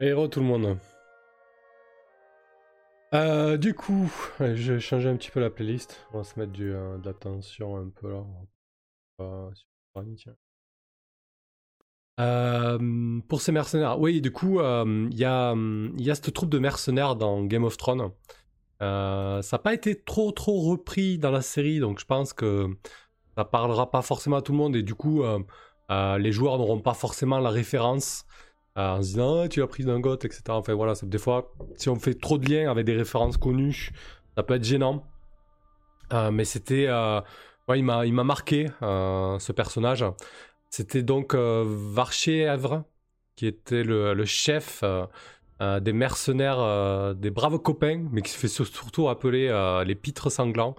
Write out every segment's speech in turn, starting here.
Héros tout le monde. Euh, du coup, je vais changer un petit peu la playlist. On va se mettre du, euh, de un peu là. Euh, pour ces mercenaires, oui, du coup, il y, a, y a cette troupe de mercenaires dans Game of Thrones. ça n'a pas été trop trop repris dans la série, donc je pense que ça parlera pas forcément à tout le monde et du coup, les joueurs n'auront pas forcément la référence en se disant ah, tu as pris d'un goth, etc. Enfin voilà, des fois, si on fait trop de liens avec des références connues, ça peut être gênant. Euh, mais c'était. Euh, ouais, il m'a marqué euh, ce personnage. C'était donc Varché Evre, qui était le, le chef des mercenaires, des braves copains, mais qui se fait surtout appeler les pitres sanglants.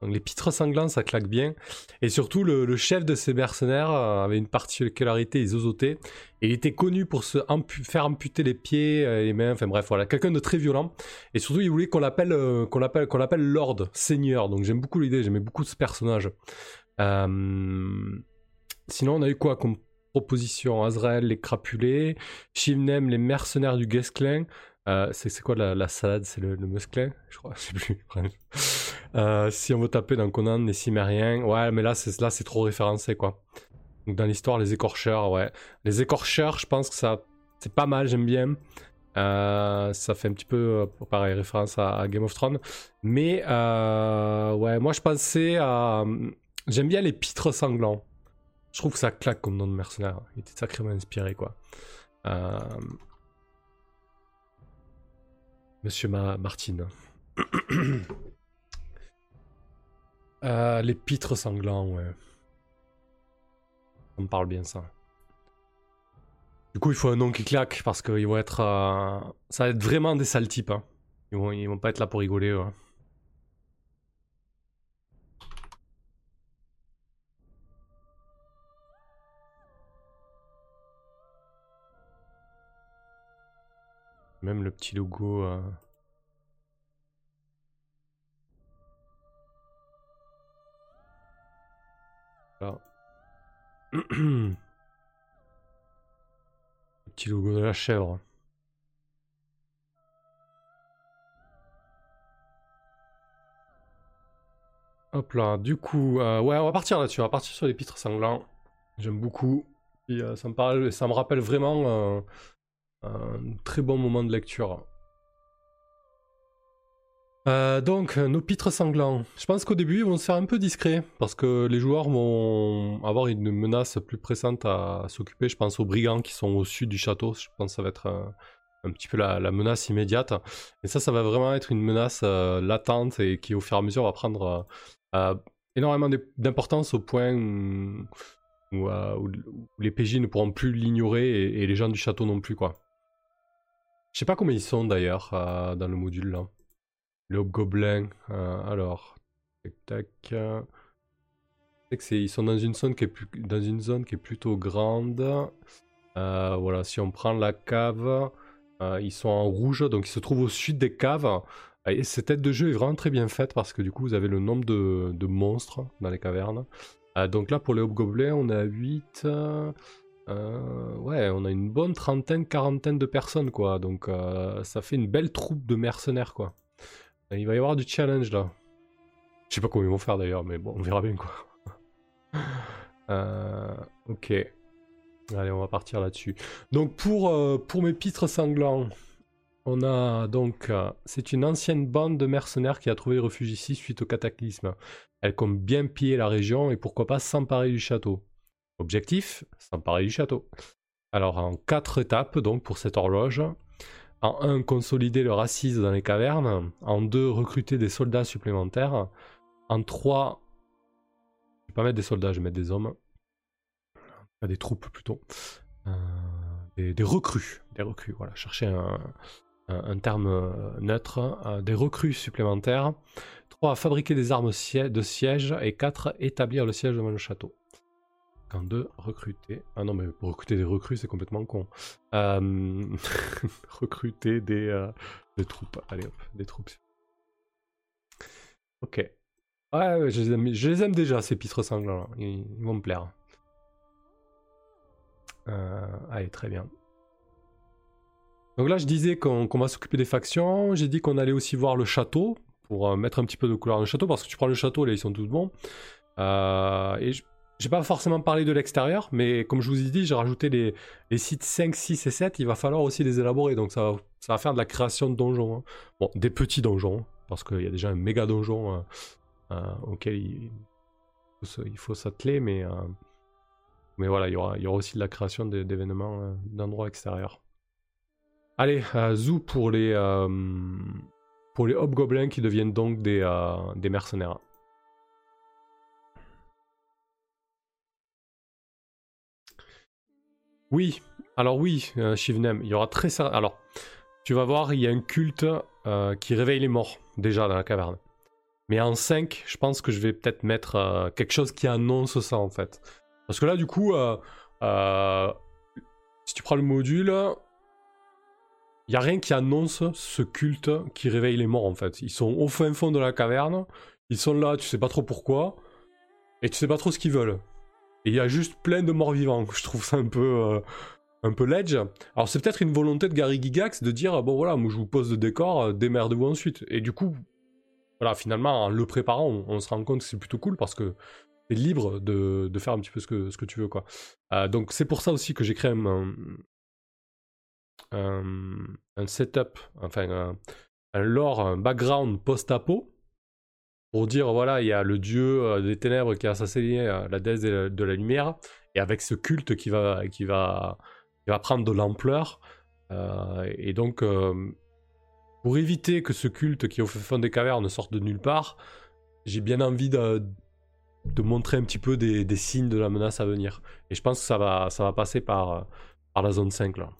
Donc les pitres sanglants, ça claque bien. Et surtout, le, chef de ces mercenaires euh, avait une particularité, ils osotaient. il était connu pour se faire amputer les pieds, euh, les mains, enfin bref, voilà, quelqu'un de très violent. Et surtout, il voulait qu'on l'appelle, euh, qu'on l'appelle, Lord, Seigneur. Donc j'aime beaucoup l'idée, j'aimais beaucoup ce personnage. Sinon, on a eu quoi comme proposition? Azrael, les crapulés, Shivnem, les mercenaires du Guesclin. c'est, quoi la, salade? C'est le, le Je crois, je sais plus. Euh, si on veut taper dans Conan, les Cimériens, ouais, mais là, c'est, là, c'est trop référencé, quoi. Donc, dans l'histoire, les écorcheurs, ouais. Les écorcheurs, je pense que ça, c'est pas mal, j'aime bien. Euh, ça fait un petit peu, euh, pareil, référence à, Game of Thrones. Mais, ouais, moi, je pensais à. J'aime bien les pitres sanglants. Je trouve que ça claque comme nom de mercenaire. Il était sacrément inspiré, quoi. Monsieur Ma Martine. Euh, les pitres sanglants, ouais. On me parle bien ça. Du coup, il faut un nom qui claque parce qu'ils vont être. Euh, ça va être vraiment des sales types. Hein. Ils, vont, ils vont pas être là pour rigoler. Ouais. Même le petit logo. Euh... Petit logo de la chèvre. Hop là, du coup, euh, ouais, on va partir là-dessus, on va partir sur les pitres sanglants. J'aime beaucoup. Euh, ça, me parle, ça me rappelle vraiment un très bon moment de lecture. Euh, donc, nos pitres sanglants. Je pense qu'au début, ils vont se faire un peu discrets parce que les joueurs vont avoir une menace plus pressante à s'occuper. Je pense aux brigands qui sont au sud du château. Je pense que ça va être un, petit peu la, menace immédiate. Et ça, ça va vraiment être une menace euh, latente et qui, au fur et à mesure, va prendre euh, énormément d'importance au point où, les PJ ne pourront plus l'ignorer et, et, les gens du château non plus, quoi. Je sais pas combien ils sont d'ailleurs dans le module là. Le hobgoblin, euh, alors, tac tac. Euh, ils sont dans une zone qui est plus, dans une zone qui est plutôt grande. Euh, voilà, si on prend la cave, ils sont en rouge, donc ils se trouvent au sud des caves. Et cette tête de jeu est vraiment très bien faite parce que du coup vous avez le nombre de, monstres dans les cavernes. donc là pour les hobgoblins on est à 8. Ouais, on a une bonne trentaine, quarantaine de personnes quoi. Donc ça fait une belle troupe de mercenaires quoi. Il va y avoir du challenge là. Je sais pas comment ils vont faire d'ailleurs, mais bon, on verra bien quoi. Euh, ok. Allez, on va partir là-dessus. Donc pour, euh, pour mes pitres sanglants, on a donc... Euh, c'est une ancienne bande de mercenaires qui a trouvé refuge ici suite au cataclysme. Elle compte bien piller la région et pourquoi pas s'emparer du château. Objectif, s'emparer du château. Alors en quatre étapes donc pour cette horloge. En 1, consolider leur assise dans les cavernes. En 2, recruter des soldats supplémentaires. En 3, je vais pas mettre des soldats, je vais mettre des hommes. Des troupes plutôt. Euh, des, recrues. Des recrues, voilà. Chercher un, terme euh, neutre. Euh, des recrues supplémentaires. 3, fabriquer des armes de siège. Et 4, établir le siège devant le château. Quand deux, recruter. Ah non, mais pour recruter des recrues, c'est complètement con. Euh, recruter des, euh, des, troupes. Allez hop, des troupes. Ok. Ouais, je, les aime, déjà, ces pitres sanglants. Ils, vont me plaire. Euh, allez, très bien. Donc là, je disais qu'on va s'occuper des factions. J'ai dit qu'on allait aussi voir le château pour mettre un petit peu de couleur dans le château parce que tu prends le château, là, ils sont tous bons. et je j'ai pas forcément parlé de l'extérieur, mais comme je vous ai dit, j'ai rajouté les, sites 5, 6 et 7. Il va falloir aussi les élaborer. Donc ça, ça va faire de la création de donjons. Hein. Bon, des petits donjons, parce qu'il y a déjà un méga donjon euh, euh, auquel il, faut s'atteler. Mais, euh, voilà, il y, aura, aussi de la création d'événements d'endroits extérieurs. Allez, Zou pour les, pour les hobgoblins qui deviennent donc des, des mercenaires. Oui, alors oui, euh, Shivnem, il y aura très... Alors, tu vas voir, il y a un culte euh, qui réveille les morts, déjà, dans la caverne. Mais en 5, je pense que je vais peut-être mettre euh, quelque chose qui annonce ça, en fait. Parce que là, du coup, si tu prends le module, il n'y a rien qui annonce ce culte qui réveille les morts, en fait. Ils sont au fin fond de la caverne, ils sont là, tu sais pas trop pourquoi, et tu sais pas trop ce qu'ils veulent. Et il y a juste plein de morts vivants. Je trouve ça un peu, euh, un peu ledge. Alors c'est peut-être une volonté de Gary Gigax de dire bon voilà, moi je vous pose le décor, euh, démerdez-vous ensuite. Et du coup, voilà, finalement en le préparant, on, se rend compte que c'est plutôt cool parce que t'es libre de, faire un petit peu ce que, ce que tu veux quoi. Euh, donc c'est pour ça aussi que j'ai créé un, un, setup, enfin un lore, un background post-apo pour dire voilà, il y a le dieu euh, des ténèbres qui a assassiné euh, la déesse de la, lumière, et avec ce culte qui va, prendre de l'ampleur. Euh, et donc, pour éviter que ce culte qui est au fond des cavernes sorte de nulle part, j'ai bien envie de, montrer un petit peu des, signes de la menace à venir. Et je pense que ça va, passer par, la zone 5 là.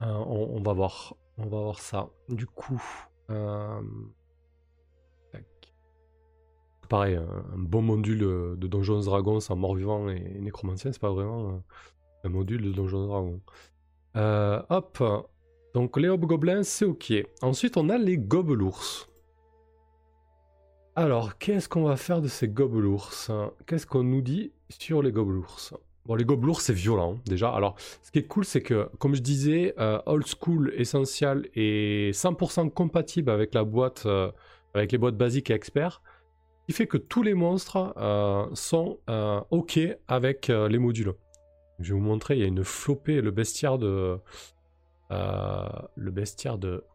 On va voir ça. Du coup pareil, un, bon module de Donjons Dragons sans mort-vivant et, nécromancien, c'est pas vraiment euh, un module de Donjons Dragons. Euh, hop, donc les hobgoblins, c'est ok. Ensuite, on a les gobelours. Alors, qu'est-ce qu'on va faire de ces gobelours Qu'est-ce qu'on nous dit sur les gobelours Bon, les gobelours, c'est violent, déjà. Alors, ce qui est cool, c'est que, comme je disais, euh, Old School Essential est 100% compatible avec la boîte, avec les boîtes basiques et experts qui fait que tous les monstres euh, sont euh, OK avec euh, les modules. Je vais vous montrer, il y a une flopée, le bestiaire de le bestiaire de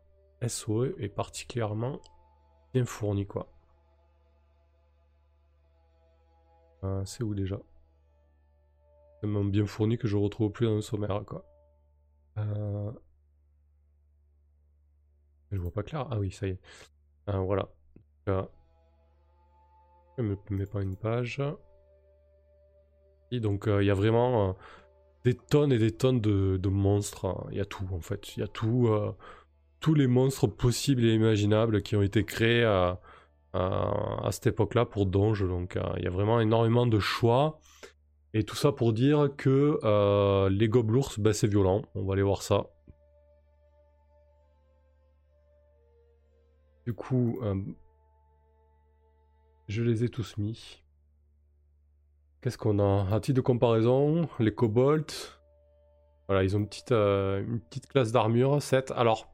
SOE est particulièrement bien fourni quoi. c'est où déjà? Tellement bien fourni que je retrouve plus dans le sommaire quoi. Je vois pas clair. Ah oui, ça y est. voilà. Je me mets pas une page. Donc euh, il y a vraiment euh, des tonnes et des tonnes de, monstres. Hein. Il y a tout en fait. Il y a tout, euh, tous les monstres possibles et imaginables qui ont été créés à, cette époque-là pour Donge. Donc il y a vraiment énormément de choix. Et tout ça pour dire que les gobelours, ben, c'est violent. On va aller voir ça. Du coup, je les ai tous mis. Qu'est-ce qu'on a? À titre de comparaison, les kobolds. Voilà, ils ont une petite, euh, classe d'armure, 7. Alors,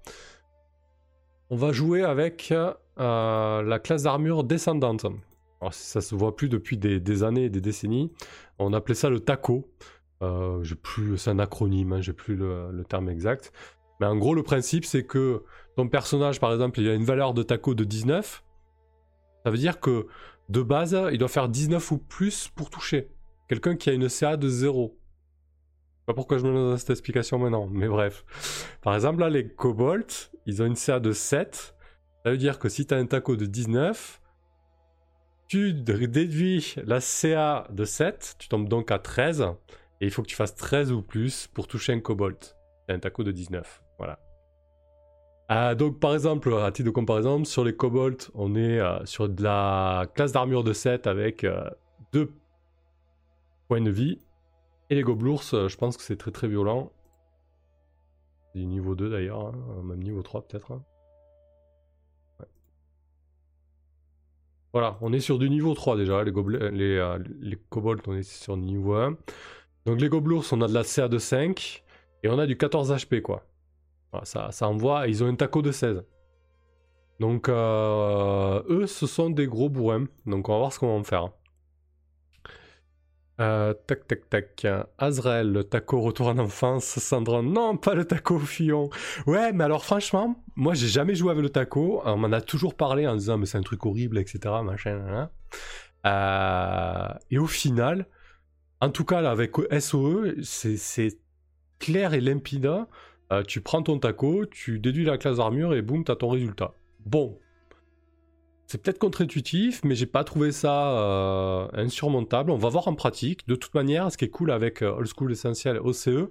on va jouer avec euh, la classe d'armure descendante. Alors, ça se voit plus depuis des, années et des décennies. On appelait ça le taco. Euh, c'est un acronyme, hein, j'ai plus le, le, terme exact. Mais en gros, le principe, c'est que ton personnage, par exemple, il a une valeur de taco de 19. Ça veut dire que de base, il doit faire 19 ou plus pour toucher. Quelqu'un qui a une CA de 0. Pas pourquoi je me donne cette explication maintenant, mais bref. Par exemple, là, les kobolds, ils ont une CA de 7. Ça veut dire que si tu as un taco de 19, tu déduis la CA de 7, tu tombes donc à 13, et il faut que tu fasses 13 ou plus pour toucher un kobold. un taco de 19. Voilà. Euh, donc par exemple, à titre de comparaison, sur les kobolds, on est euh, sur de la classe d'armure de 7 avec 2 euh, points de vie. Et les gobelours, je pense que c'est très très violent. C'est du niveau 2 d'ailleurs, hein, même niveau 3 peut-être. Hein. Voilà, on est sur du niveau 3 déjà, les, les, kobolds on est sur niveau 1. Donc les gobelours, on a de la CA de 5. Et on a du 14 HP, quoi. Ça, ça envoie. Ils ont un taco de 16. Donc, euh, eux, ce sont des gros bourrins. Donc, on va voir ce qu'on va en faire. Euh, tac, tac, tac. Azrael, le taco retour en enfance. Sandra, non, pas le taco Fillon. Ouais, mais alors franchement, moi j'ai jamais joué avec le taco. On m'en a toujours parlé en disant, mais c'est un truc horrible, etc. Machin. Euh, et au final, en tout cas là, avec SOE, c'est clair et limpide. Euh, tu prends ton taco, tu déduis la classe d'armure et boum, t'as ton résultat. Bon, c'est peut-être contre-intuitif, mais j'ai pas trouvé ça euh, insurmontable. On va voir en pratique. De toute manière, ce qui est cool avec euh, Old School Essentiel OCE,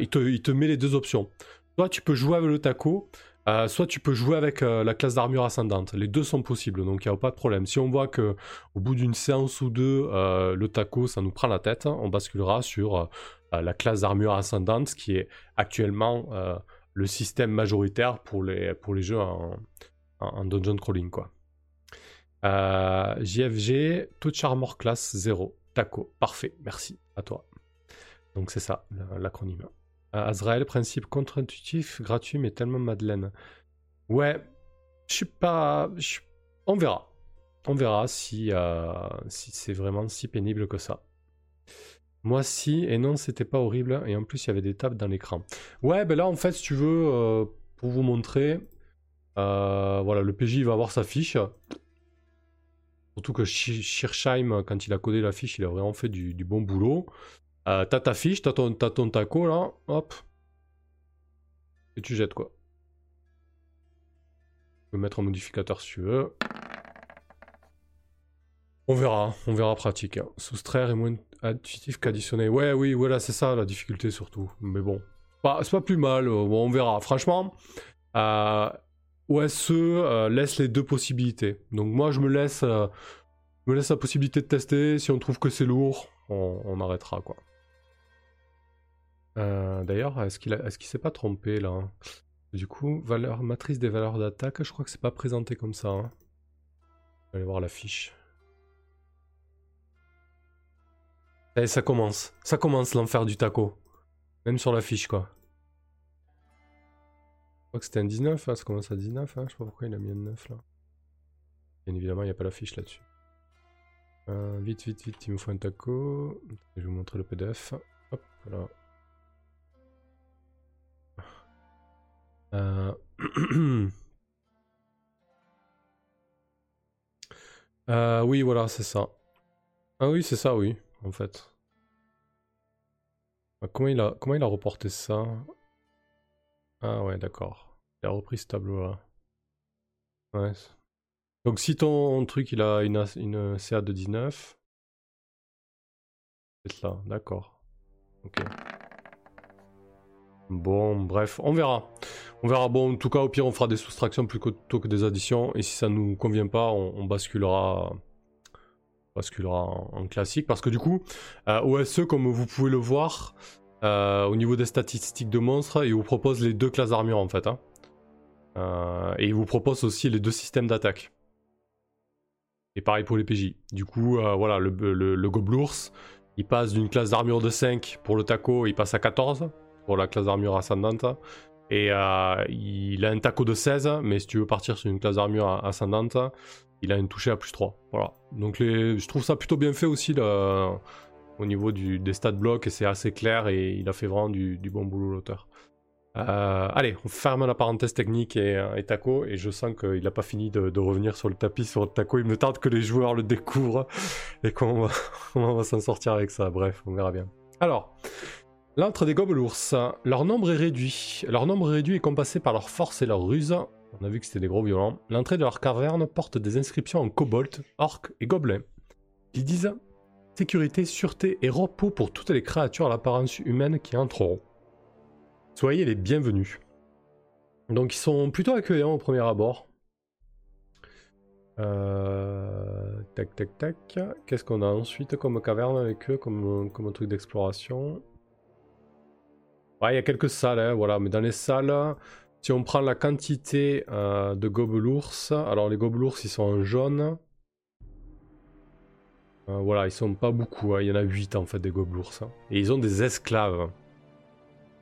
il, te, met les deux options. Soit tu peux jouer avec le taco, soit tu peux jouer avec la classe d'armure ascendante. Les deux sont possibles, donc il n'y a pas de problème. Si on voit que au bout d'une séance ou deux, le taco, ça nous prend la tête, on basculera sur la classe d'armure ascendante, qui est actuellement le système majoritaire pour les, jeux en, en dungeon crawling, quoi. Euh, JFG, Touch Armor Class 0. Taco. Parfait, merci à toi. Donc c'est ça, l'acronyme. Euh, Azrael, principe contre-intuitif, gratuit, mais tellement Madeleine. Ouais, je suis pas. On verra. On verra si, euh, si c'est vraiment si pénible que ça. Moi, si, et non, c'était pas horrible. Et en plus, il y avait des tables dans l'écran. Ouais, ben là, en fait, si tu veux, pour vous montrer, voilà, le PJ va avoir sa fiche. Surtout que Shirsheim, quand il a codé la fiche, il a vraiment fait du, bon boulot. Euh, t'as ta fiche, t'as ton, taco là, hop. Et tu jettes quoi. Tu peux mettre un modificateur si tu veux. On verra, on verra pratique. Hein. Soustraire est moins intuitif qu'additionner. Ouais, oui, voilà, c'est ça la difficulté surtout. Mais bon, c'est pas plus mal, on verra. Franchement, euh, OSE euh, laisse les deux possibilités. Donc moi je me laisse, euh, me laisse la possibilité de tester. Si on trouve que c'est lourd, on, arrêtera quoi. Euh, d'ailleurs, est-ce qu'il est s'est pas trompé là Du coup, valeur matrice des valeurs d'attaque, je crois que c'est pas présenté comme ça. Hein. Aller voir la fiche. Et eh, ça commence, ça commence l'enfer du taco. Même sur la fiche quoi. Je crois que c'était un 19, hein, ça commence à 19, hein, je sais pas pourquoi il a mis un 9 là. Bien évidemment, il n'y a pas la fiche là-dessus. Euh, vite, vite, vite, il me faut un taco. Je vais vous montrer le PDF. Hop. Euh... euh, oui, voilà, c'est ça. Ah oui, c'est ça, oui, en fait. Ah, comment il a, comment il a reporté ça? Ah ouais, d'accord. Il a repris ce tableau-là. Ouais. Donc si ton truc il a une, une CA de 19, c'est là, d'accord. Ok. Bon, bref, on verra. On verra. Bon, en tout cas, au pire, on fera des soustractions plutôt que des additions. Et si ça nous convient pas, on, basculera, basculera en, classique. Parce que du coup, euh, OSE, comme vous pouvez le voir, euh, au niveau des statistiques de monstres, il vous propose les deux classes d'armure en fait. Hein. Euh, et il vous propose aussi les deux systèmes d'attaque. Et pareil pour les PJ. Du coup, voilà, le, le, Goblours, il passe d'une classe d'armure de 5 pour le taco, il passe à 14 pour la classe d'armure ascendante. Et il a un taco de 16, mais si tu veux partir sur une classe d'armure ascendante, il a un toucher à plus 3. Voilà. Donc je trouve ça plutôt bien fait aussi. Au niveau des stats blocs et c'est assez clair et il a fait vraiment du, bon boulot l'auteur. Euh, allez, on ferme la parenthèse technique et, et Taco et je sens qu'il n'a pas fini de, revenir sur le tapis sur Taco. Il me tarde que les joueurs le découvrent et comment va, on va s'en sortir avec ça. Bref, on verra bien. Alors, l'entre des gobelours, leur nombre est réduit. Leur nombre est réduit et compassé par leur force et leur ruse. On a vu que c'était des gros violents. L'entrée de leur caverne porte des inscriptions en kobold, orc et gobelins qui disent sécurité, sûreté et repos pour toutes les créatures à l'apparence humaine qui entreront. Soyez les bienvenus. Donc ils sont plutôt accueillants au premier abord. Euh, tac tac tac. Qu'est-ce qu'on a ensuite comme caverne avec eux, comme, comme un truc d'exploration? Ouais, il y a quelques salles, hein, voilà. Mais dans les salles, si on prend la quantité euh, de gobelours, alors les gobelours ils sont en jaune. Euh, voilà, ils sont pas beaucoup, hein. il y en a 8 en fait des gobelours. Hein. Et ils ont des esclaves.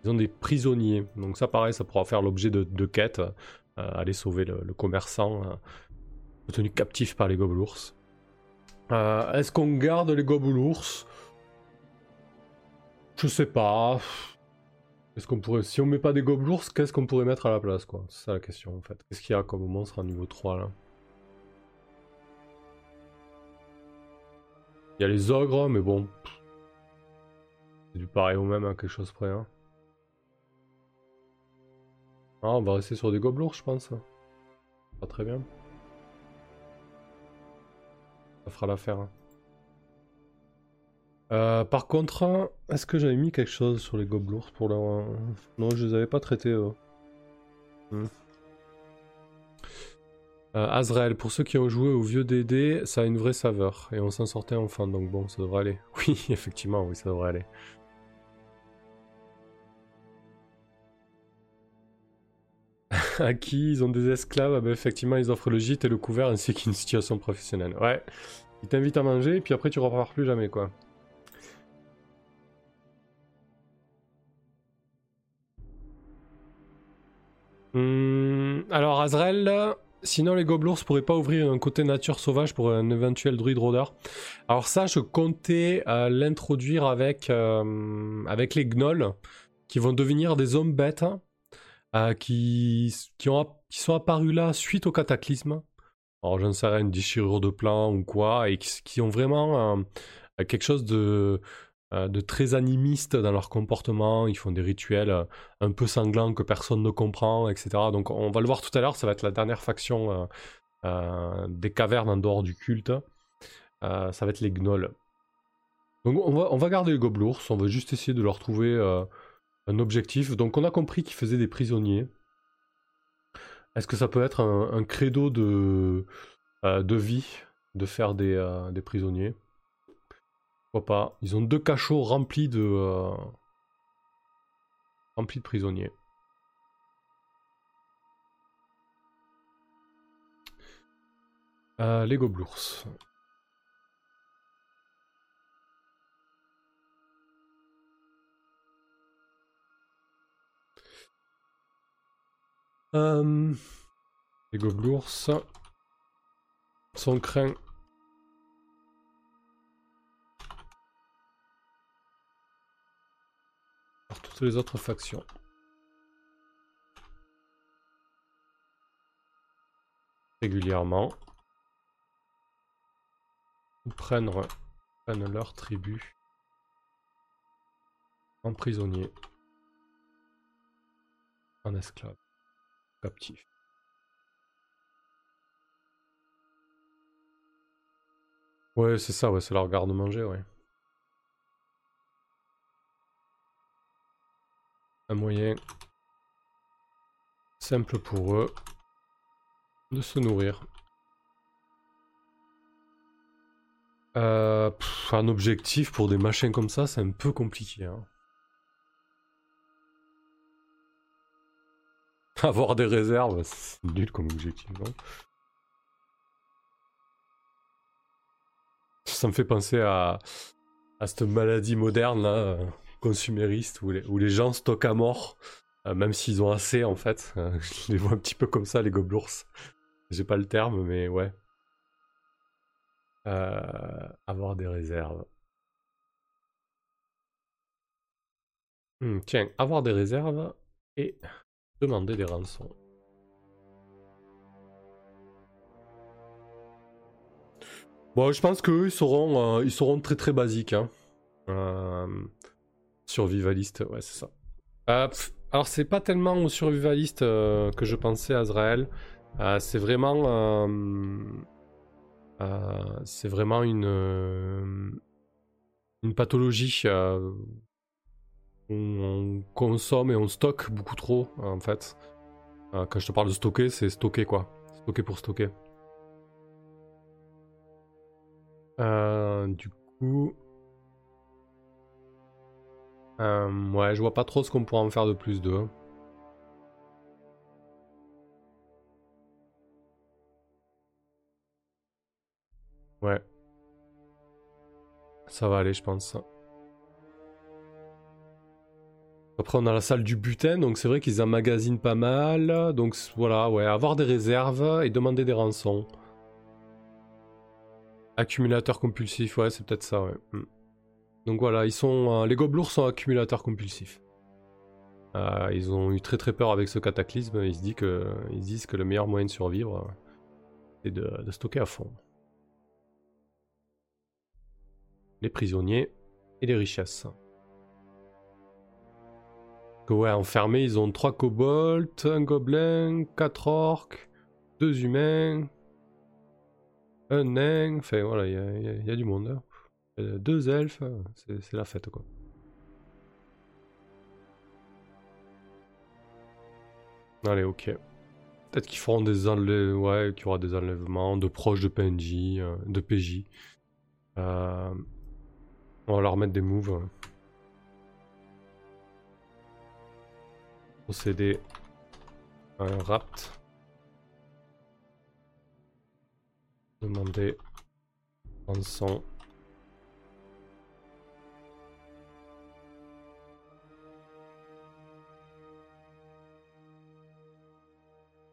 ils ont des prisonniers. Donc ça, pareil, ça pourra faire l'objet de, quêtes. Euh, aller sauver le, commerçant tenu captif par les gobelours. Est-ce qu'on garde les gobelours? Je sais pas. Est-ce qu'on pourrait, si on met pas des gobelours, qu'est-ce qu'on pourrait mettre à la place, quoi? C'est ça la question en fait. Qu'est-ce qu'il y a comme monstre à niveau 3 là? Il y a les ogres, mais bon. C'est du pareil au même à quelque chose près. Hein. Ah, on va rester sur des gobelours, je pense. Pas très bien. Ça fera l'affaire. Hein. Euh, par contre, est-ce que j'avais mis quelque chose sur les gobelours pour leur... Non, je les avais pas traités. Hmm. Euh, Azrael, pour ceux qui ont joué au vieux DD, ça a une vraie saveur. Et on s'en sortait enfin, donc bon, ça devrait aller. Oui, effectivement, oui, ça devrait aller. à qui ils ont des esclaves, ah ben, effectivement, ils offrent le gîte et le couvert ainsi qu'une situation professionnelle. Ouais, ils t'invitent à manger et puis après tu repars plus jamais, quoi. Hmm, alors Azrael, sinon les gobelours pourraient pas ouvrir un côté nature sauvage pour un éventuel druide rôdeur. Alors ça, je comptais euh, l'introduire avec, euh, avec les gnolls qui vont devenir des hommes bêtes euh, qui, qui, ont, qui sont apparus là suite au cataclysme. Alors j'en sais rien, une déchirure de plan ou quoi, et qui, ont vraiment quelque chose de, de très animistes dans leur comportement, ils font des rituels euh, un peu sanglants que personne ne comprend, etc. Donc on va le voir tout à l'heure, ça va être la dernière faction euh, des cavernes en dehors du culte. ça va être les gnolls. Donc on va, garder les gobelours, on va juste essayer de leur trouver un objectif. Donc on a compris qu'ils faisaient des prisonniers. Est-ce que ça peut être un, credo de, vie de faire des prisonniers? Pas. Ils ont deux cachots remplis de... Euh, prisonniers. Euh, les gobelours. Les gobelours sont craints toutes les autres factions. Régulièrement. Prennent, prennent leur tribu en prisonnier, en esclave, captif. Ouais, c'est ça, ouais, c'est leur garde-manger, ouais. Un moyen simple pour eux de se nourrir. Euh, un objectif pour des machins comme ça, c'est un peu compliqué. Hein. Avoir des réserves, c'est nul comme objectif. ça me fait penser à, à cette maladie moderne là consumériste où les, gens stockent à mort, euh, même s'ils ont assez en fait. Euh, je les vois un petit peu comme ça, les gobelours. J'ai pas le terme, mais ouais. Euh, avoir des réserves. Hmm, tiens, avoir des réserves et demander des rançons. Bon, je pense qu'eux, ils seront, ils seront très très basiques. Hein. Survivaliste, ouais, c'est ça. Euh, alors, c'est pas tellement au survivaliste euh, que je pensais, Azrael. Euh, c'est vraiment. c'est vraiment une. une pathologie. où on consomme et on stocke beaucoup trop, en fait. quand je te parle de stocker, c'est stocker quoi. Stocker pour stocker. du coup. Euh, ouais, je vois pas trop ce qu'on pourrait en faire de plus d'eux. Ouais. Ça va aller, je pense. Après, on a la salle du butin, donc c'est vrai qu'ils emmagasinent pas mal. Donc voilà, ouais, avoir des réserves et demander des rançons. Accumulateur compulsif, ouais, c'est peut-être ça, ouais. Donc voilà, ils sont, euh, les gobelours sont accumulateurs compulsifs. Euh, ils ont eu très très peur avec ce cataclysme. Ils se, disent que, ils disent que le meilleur moyen de survivre, c'est de, stocker à fond. Les prisonniers et les richesses. ouais, enfermés, ils ont 3 kobolds, un gobelin, 4 orques, 2 humains, un nain. Enfin voilà, il y, a du monde. Hein. Euh, deux elfes, c'est la fête quoi. Allez, ok. Peut-être qu'ils feront des enlèvements, ouais, qu'il y aura des enlèvements de proches de PNJ, euh, de PJ. Euh, on va leur mettre des moves. Procéder à un rapt. Demander rançon.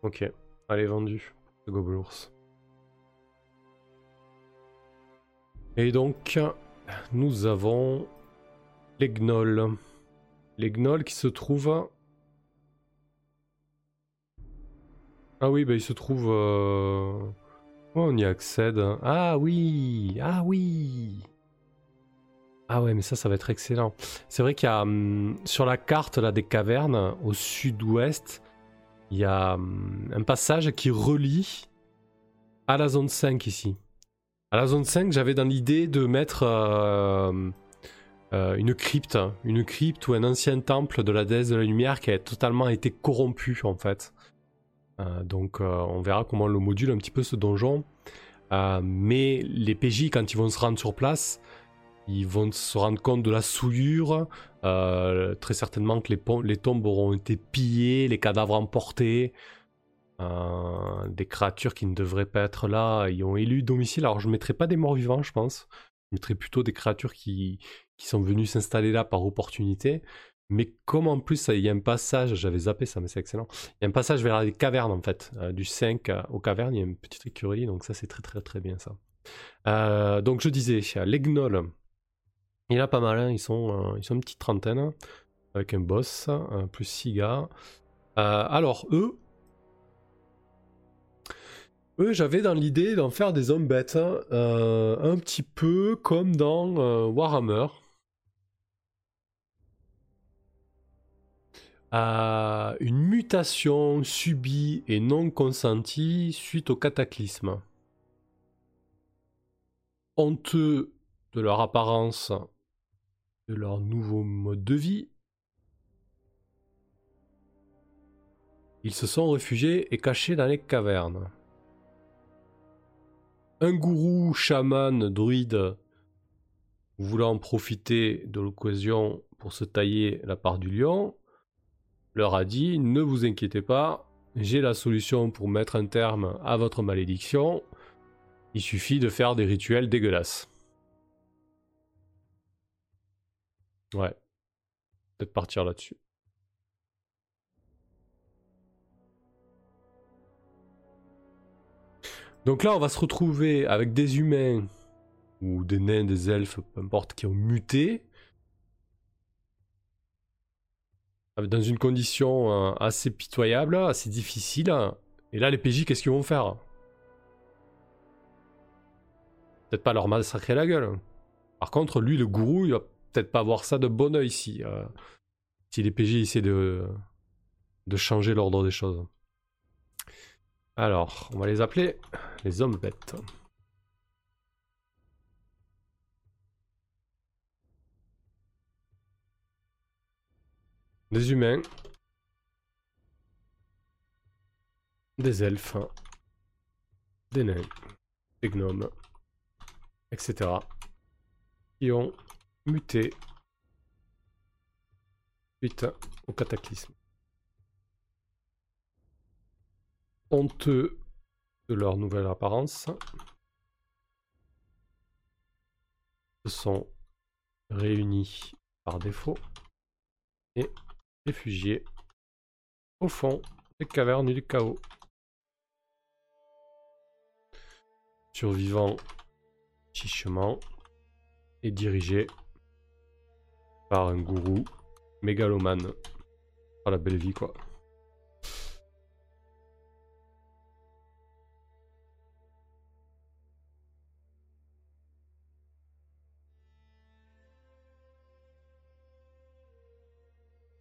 Ok, allez, vendu. Le gobelours. Et donc, nous avons les gnolls. Les gnolls qui se trouvent... Ah oui, bah ils se trouvent... Euh, on y accède? Ah oui Ah oui Ah ouais, mais ça, ça va être excellent. C'est vrai qu'il y a... Hum, sur la carte là, des cavernes, au sud-ouest, il y a hum, un passage qui relie à la zone 5 ici. À la zone 5, j'avais dans l'idée de mettre euh, euh, une crypte, une crypte ou un ancien temple de la déesse de la lumière qui a totalement été corrompu en fait. Euh, donc on verra comment le module un petit peu ce donjon. mais les PJ, quand ils vont se rendre sur place, ils vont se rendre compte de la souillure, euh, très certainement que les, tombes auront été pillées, les cadavres emportés, euh, des créatures qui ne devraient pas être là, ils ont élu domicile. Alors je ne mettrai pas des morts vivants, je pense. Je mettrai plutôt des créatures qui, qui sont venues s'installer là par opportunité. Mais comme en plus il y a un passage, j'avais zappé ça, mais c'est excellent. Il y a un passage vers les cavernes en fait, euh, du 5 aux cavernes, il y a une petite écurie, donc ça c'est très très très bien ça. donc je disais, les gnolls, il a pas mal, hein. ils, sont, euh, ils sont une petite trentaine, hein, avec un boss, plus 6 gars. Euh, alors, eux, eux j'avais dans l'idée d'en faire des hommes bêtes, hein, euh, un petit peu comme dans Warhammer. une mutation subie et non consentie suite au cataclysme. Honteux de leur apparence leur nouveau mode de vie, ils se sont réfugiés et cachés dans les cavernes. Un gourou, chaman, druide, voulant profiter de l'occasion pour se tailler la part du lion, leur a dit Ne vous inquiétez pas, j'ai la solution pour mettre un terme à votre malédiction. Il suffit de faire des rituels dégueulasses. Ouais. Peut-être partir là-dessus. Donc là, on va se retrouver avec des humains ou des nains, des elfes, peu importe, qui ont muté. Dans une condition euh, assez pitoyable, assez difficile. Et là, les PJ, qu'est-ce qu'ils vont faire? Peut-être pas leur massacrer la gueule. Par contre, lui, le gourou, il va peut-être pas voir ça de bon oeil si, euh, si les PJ essaient de, de changer l'ordre des choses. Alors, on va les appeler les hommes bêtes. Des humains. Des elfes. Des nains. Des gnomes. Etc. Qui ont muté suite au cataclysme. Honteux de leur nouvelle apparence, se sont réunis par défaut et réfugiés au fond des cavernes du chaos. Survivant chichement et dirigé par un gourou mégalomane. Par la belle vie quoi.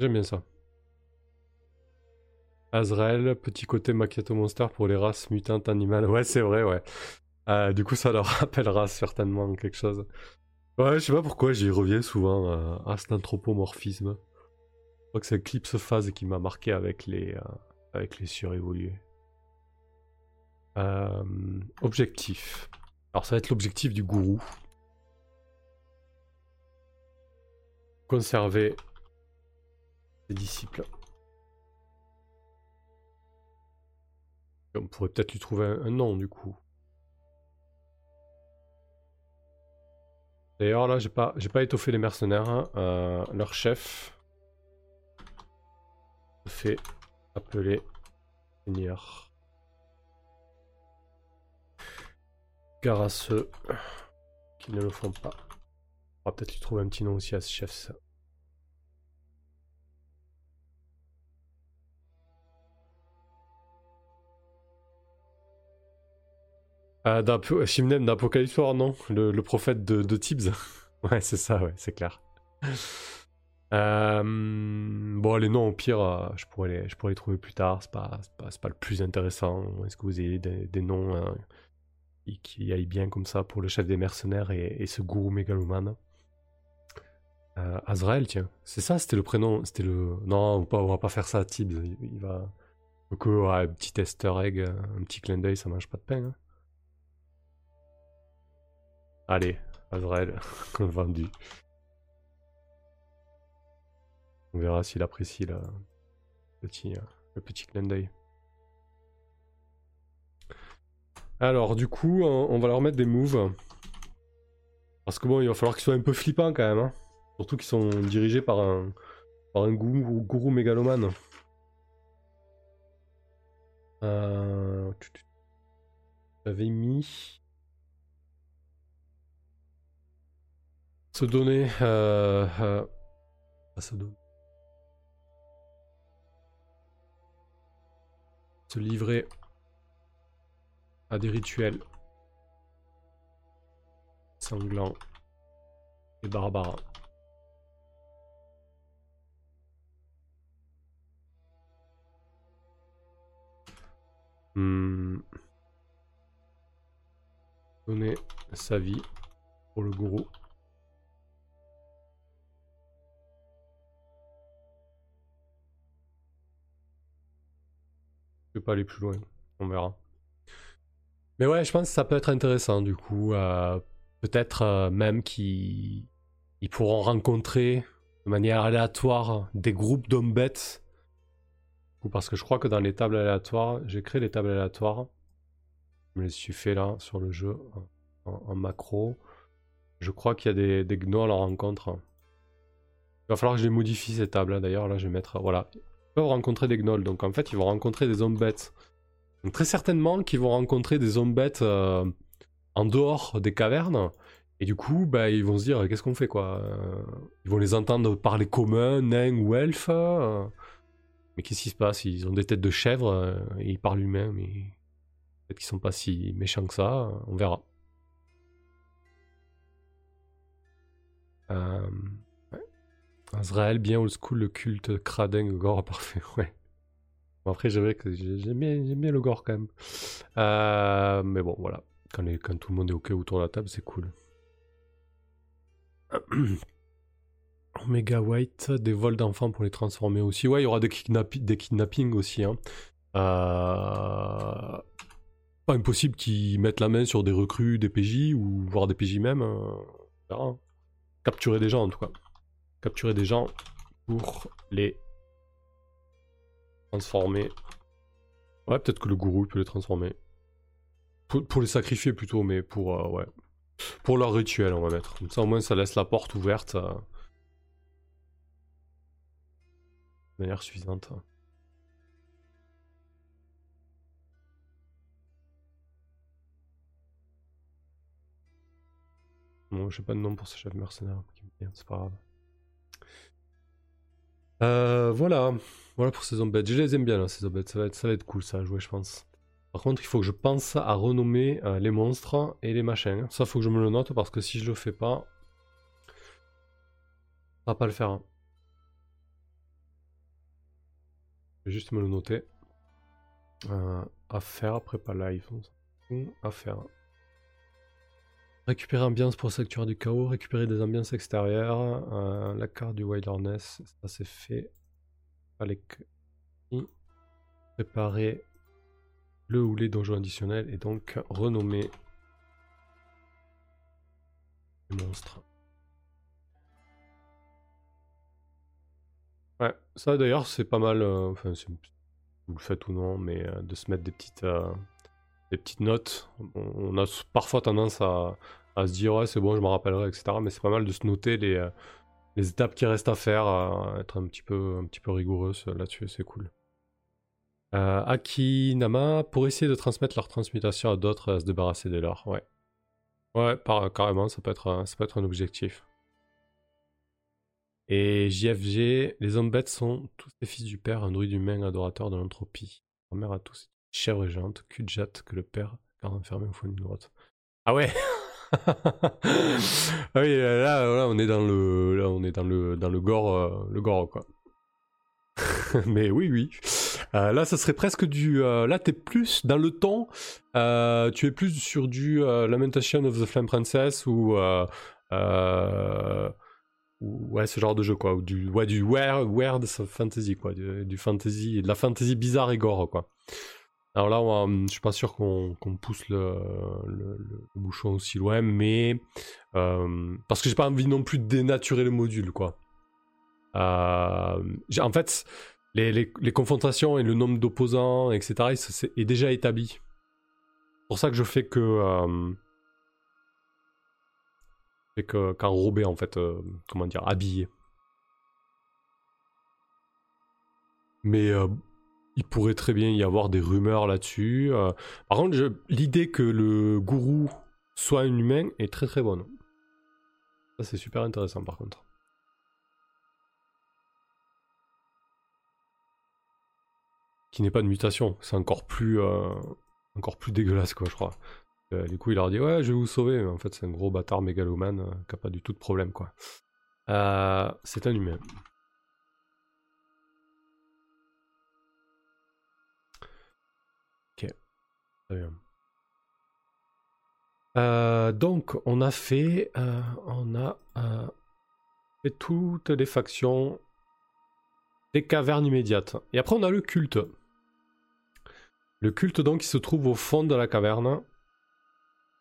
J'aime bien ça. Azrael, petit côté Macchiato Monster pour les races mutantes animales. Ouais, c'est vrai, ouais. Euh, du coup, ça leur rappellera certainement quelque chose. Ouais, je sais pas pourquoi j'y reviens souvent euh, à cet anthropomorphisme. Je crois que c'est Eclipse Phase qui m'a marqué avec les, euh, avec les surévolués. objectif. Alors, ça va être l'objectif du gourou. Conserver disciples. On pourrait peut-être lui trouver un, nom du coup. D'ailleurs là j'ai pas j'ai pas étoffé les mercenaires. Hein. Euh, leur chef se fait appeler Seigneur. Gare à ceux qui ne le font pas. On va peut-être lui trouver un petit nom aussi à ce chef. Ça. Ah, Shimnem d'Apocalypse non le, prophète de, de Tibbs. ouais, c'est ça, ouais, c'est clair. Euh, bon, les noms, au pire, euh, je, pourrais les, je pourrais les trouver plus tard. C'est pas, pas, pas, le plus intéressant. Est-ce que vous avez des, noms hein, qui, aillent bien comme ça pour le chef des mercenaires et, ce gourou mégalomane? Euh, Azrael, tiens. C'est ça, c'était le prénom. C'était le. Non, on va pas faire ça à Tibbs. Il, va. Donc, un petit easter egg, un petit clin d'œil, ça mange pas de pain. Hein. Allez, Azrael, vendu. On verra s'il apprécie le petit, le petit clin d'œil. Alors, du coup, on va leur mettre des moves. Parce que bon, il va falloir qu'ils soient un peu flippants quand même. Hein. Surtout qu'ils sont dirigés par un, par un gourou, mégalomane. Euh... J'avais mis... Se donner. Euh, euh, se donner. Se livrer à des rituels sanglants et barbares. Hmm. Donner sa vie pour le gourou. Je vais pas aller plus loin. On verra. Mais ouais, je pense que ça peut être intéressant du coup. Euh, peut-être euh, même qu'ils pourront rencontrer de manière aléatoire des groupes d'hommes bêtes. Parce que je crois que dans les tables aléatoires, j'ai créé les tables aléatoires. Je me les suis fait là sur le jeu en, macro. Je crois qu'il y a des, des gnolls en rencontre. Il va falloir que je les modifie ces tables. D'ailleurs, là, je vais mettre. Voilà peuvent rencontrer des gnolls. Donc en fait, ils vont rencontrer des hommes bêtes. Donc très certainement qu'ils vont rencontrer des hommes bêtes euh, en dehors des cavernes. Et du coup, bah, ils vont se dire, qu'est-ce qu'on fait quoi euh, Ils vont les entendre parler commun, nains ou elfes. Euh. mais qu'est-ce qui se passe? Ils ont des têtes de chèvre et ils parlent humain, mais peut-être qu'ils sont pas si méchants que ça. On verra. Azrael, bien old school, le culte cradingue, gore parfait, ouais. après, j'aime bien, bien, le gore quand même. Euh, mais bon, voilà. Quand, tout le monde est OK autour de la table, c'est cool. Omega White, des vols d'enfants pour les transformer aussi. Ouais, il y aura des, kidnappings aussi. Hein. Euh, pas impossible qu'ils mettent la main sur des recrues, des PJ, ou voire des PJ même. Hein. Capturer des gens en tout cas capturer des gens pour les transformer. Ouais, peut-être que le gourou peut les transformer. Pour, les sacrifier plutôt, mais pour euh, ouais. Pour leur rituel, on va mettre. Ça, au moins, ça laisse la porte ouverte. Euh. manière suffisante. Bon, j'ai pas de nom pour ce chef mercenaire c'est pas grave. Euh, voilà, voilà pour ces zombettes. Je les aime bien là, ces zombettes. Ça va être, ça va être cool ça à jouer, je pense. Par contre, il faut que je pense à renommer euh, les monstres et les machins. Ça, faut que je me le note parce que si je le fais pas, ça va pas le faire. Je vais juste me le noter. Euh, à faire, prépa live. À. Récupérer ambiance pour secteur du chaos, récupérer des ambiances extérieures, euh, la carte du wilderness, ça c'est fait. Fallait que... Préparer le ou les donjons additionnels et donc renommer les monstres. Ouais, ça d'ailleurs c'est pas mal, euh, enfin vous le faites ou non, mais euh, de se mettre des petites petites notes. On, a parfois tendance à, se dire ouais c'est bon je m'en rappellerai etc. Mais c'est pas mal de se noter les, euh, étapes qui restent à faire, être un petit peu, un petit peu rigoureuse là-dessus, c'est cool. Euh, Aki, Nama, pour essayer de transmettre leur transmutation à d'autres, à se débarrasser de leur. Ouais. Ouais, carrément, ça peut, être, ça peut être un objectif. Et JFG, les hommes bêtes sont tous les fils du père, un druide humain adorateur de l'entropie. Mère à tous chèvre géante, cul de jatte que le père garde enfermé au fond d'une grotte. Ah ouais? Ah oui, là, on est dans le, là, on est dans le, dans le gore, euh, le gore quoi. Mais oui, oui. Euh, là, ça serait presque du. Euh, là, t'es plus dans le ton. tu es plus sur du Lamentation of the Flame Princess ou. ouais, ce genre de jeu quoi. Ou du, ouais, du weird, fantasy quoi. Du fantasy, de la fantasy bizarre et gore quoi. Alors là, je suis pas sûr qu'on pousse le, bouchon aussi loin, mais euh, parce que j'ai pas envie non plus de dénaturer le module, quoi. Euh, en fait, les, confrontations et le nombre d'opposants, etc., est déjà établi. C'est pour ça que je fais que euh, fais que en fait, comment dire, habillé. Mais il pourrait très bien y avoir des rumeurs là-dessus. Euh. par contre, l'idée que le gourou soit un humain est très très bonne. Ça, c'est super intéressant par contre. Qui n'est pas de mutation, c'est encore plus, euh, encore plus dégueulasse quoi, je crois. Euh, du coup, il leur dit ouais, je vais vous sauver, mais en fait, c'est un gros bâtard mégalomane qui a pas du tout de problème quoi. c'est un humain. Euh, donc, on a fait, euh, on a euh, fait toutes les factions des cavernes immédiates. Et après, on a le culte. Le culte, donc, il se trouve au fond de la caverne.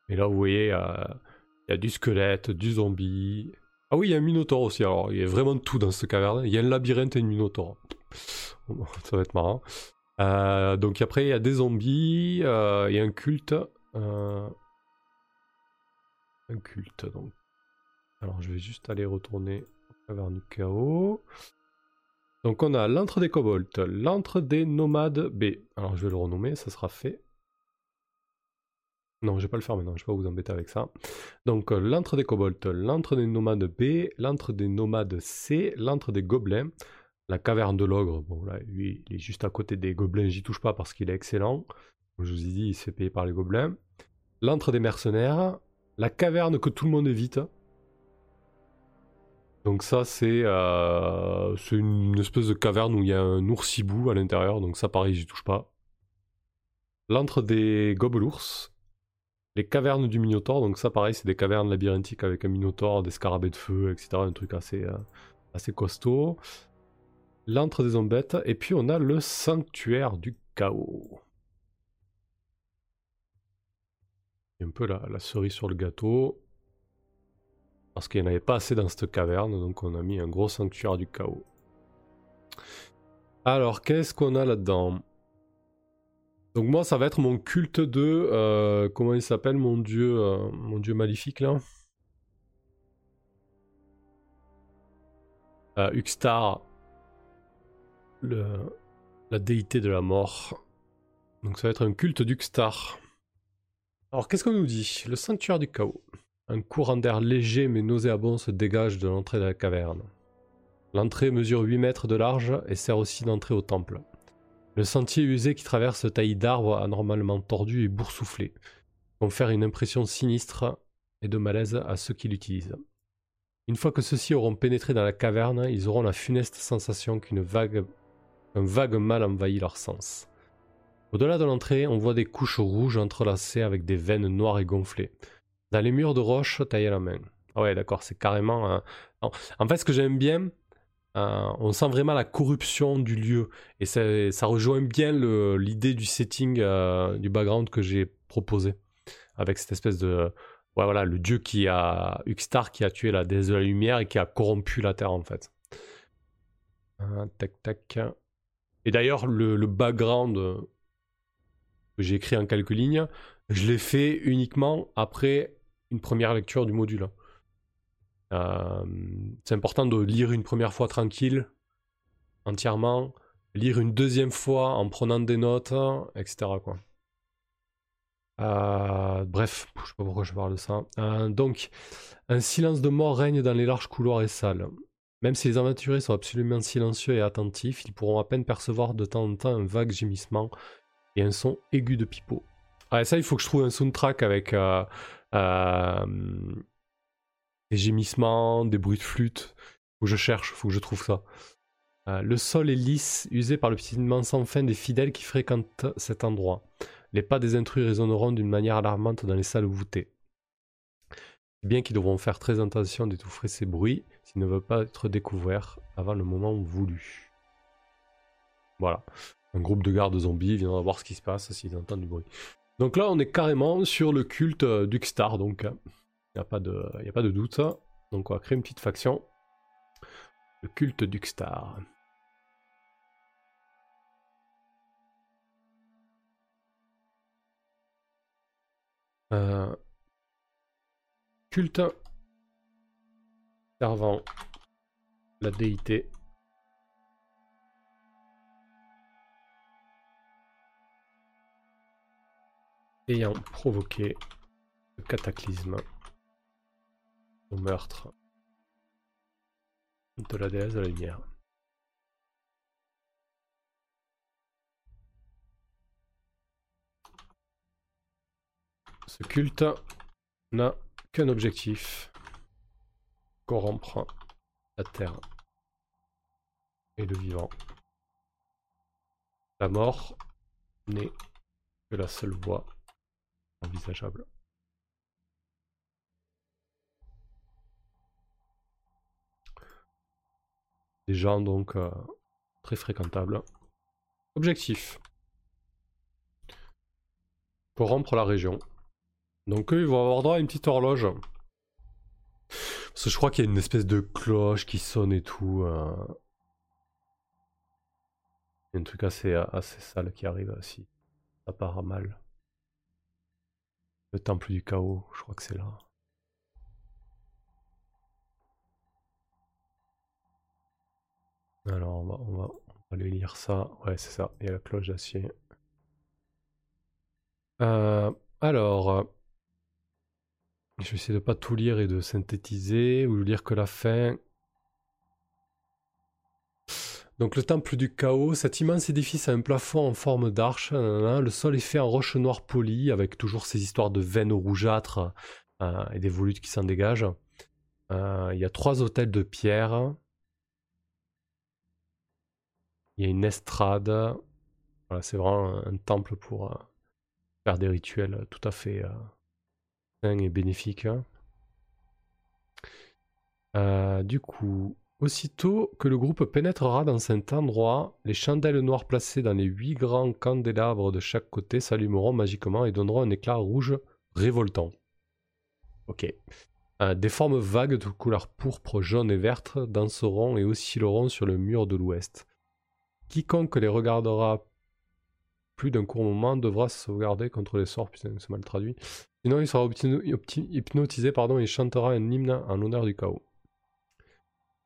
Et là, vous voyez, il y a du squelette, du zombie. Ah oui, il y a un minotaure aussi. Alors, il y a vraiment tout dans cette caverne. Il y a un labyrinthe et un minotaure. Ça va être marrant. Euh, donc après, il y a des zombies, euh, il y a un culte. Euh, un culte, donc. Alors, je vais juste aller retourner vers du chaos. Donc, on a l'antre des kobolds, l'antre des nomades B. Alors, je vais le renommer, ça sera fait. Non, je vais pas le faire maintenant, je vais pas vous embêter avec ça. Donc, l'antre des kobolds, l'antre des nomades B, l'antre des nomades C, l'antre des gobelins, la caverne de l'ogre, bon là, lui, il est juste à côté des gobelins, j'y touche pas parce qu'il est excellent. Comme je vous ai dit, il se fait payer par les gobelins. L'antre des mercenaires, la caverne que tout le monde évite. Donc ça, c'est euh, une espèce de caverne où il y a un oursibou à l'intérieur, donc ça pareil, j'y touche pas. L'antre des gobelours, les cavernes du Minotaure, donc ça pareil, c'est des cavernes labyrinthiques avec un Minotaure, des scarabées de feu, etc. Un truc assez, euh, assez costaud l'antre des zombettes, et puis on a le sanctuaire du chaos. un peu la, cerise sur le gâteau. Parce qu'il n'y en avait pas assez dans cette caverne, donc on a mis un gros sanctuaire du chaos. Alors, qu'est-ce qu'on a là-dedans? Donc moi, ça va être mon culte de... Euh, comment il s'appelle mon dieu, euh, mon dieu maléfique, là? Euh, Uxtar la déité de la mort. Donc ça va être un culte d'Uxtar. Alors qu'est-ce qu'on nous dit? Le sanctuaire du chaos. Un courant d'air léger mais nauséabond se dégage de l'entrée de la caverne. L'entrée mesure 8 mètres de large et sert aussi d'entrée au temple. Le sentier usé qui traverse taillis d'arbres anormalement tordus et boursouflés confère une impression sinistre et de malaise à ceux qui l'utilisent. Une fois que ceux-ci auront pénétré dans la caverne, ils auront la funeste sensation qu'une vague, un vague mal envahit leur sens. Au-delà de l'entrée, on voit des couches rouges entrelacées avec des veines noires et gonflées. Dans les murs de roche taillés à la main. Ah ouais, d'accord, c'est carrément. En fait, ce que j'aime bien, euh, on sent vraiment la corruption du lieu. Et ça, rejoint bien l'idée du setting, euh, du background que j'ai proposé. Avec cette espèce de. Ouais, voilà, le dieu qui a. Uxtar qui a tué la déesse de la lumière et qui a corrompu la terre, en fait. Euh, tac, tac. Et d'ailleurs, le, background que j'ai écrit en quelques lignes, je l'ai fait uniquement après une première lecture du module. Euh, c'est important de lire une première fois tranquille, entièrement, lire une deuxième fois en prenant des notes, etc. Quoi. Euh, bref, je sais pas pourquoi je parle de ça. Euh, donc, un silence de mort règne dans les larges couloirs et salles. Même si les aventuriers sont absolument silencieux et attentifs, ils pourront à peine percevoir de temps en temps un vague gémissement et un son aigu de pipeau. Ah, ça, il faut que je trouve un soundtrack avec des gémissements, des bruits de flûte. Faut que je cherche, faut que je trouve ça. Euh, le sol est lisse, usé par le piétinement sans fin des fidèles qui fréquentent cet endroit. Les pas des intrus résonneront d'une manière alarmante dans les salles voûtées. Bien qu'ils devront faire très attention d'étouffer ces bruits s'ils ne veulent pas être découverts avant le moment voulu. Voilà. Un groupe de gardes zombies viendra voir ce qui se passe s'ils entendent du bruit. Donc là, on est carrément sur le culte euh, d'Uxtar, donc euh, il n'y a, pas de, doute. Donc on va créer une petite faction. Le culte d'Uxtar. Euh, culte servant la déité ayant provoqué le cataclysme au meurtre de la déesse de la lumière. Ce culte n'a qu'un objectif, corrompre la terre et le vivant. La mort n'est que la seule voie envisageable. Des gens donc euh, très fréquentables. Objectif. Corrompre la région. Donc eux, ils vont avoir droit à une petite horloge. Parce que je crois qu'il y a une espèce de cloche qui sonne et tout. Il y a un truc assez, assez sale qui arrive si ça part mal. Le temple du chaos, je crois que c'est là. Alors, on va, on, va, aller lire ça. Ouais, c'est ça. Il y a la cloche d'acier. Euh, alors, je vais essayer de pas tout lire et de synthétiser ou lire que la fin. Donc le temple du chaos, cet immense édifice a un plafond en forme d'arche. Le sol est fait en roche noire polie, avec toujours ces histoires de veines rougeâtres euh, et des volutes qui s'en dégagent. Euh, il y a trois hôtels de pierre. Il y a une estrade. C'est vraiment un, temple pour euh, faire des rituels tout à fait sains et bénéfiques. du coup, Aussitôt que le groupe pénétrera dans cet endroit, les chandelles noires placées dans les huit grands candélabres de chaque côté s'allumeront magiquement et donneront un éclat rouge révoltant. Ok. Euh, des formes vagues de couleur pourpre, jaune et verte danseront et oscilleront sur le mur de l'ouest. Quiconque les regardera plus d'un court moment devra se sauvegarder contre les sorts, putain c'est mal traduit. Sinon il sera hypnotisé pardon, et chantera un hymne en l'honneur du chaos.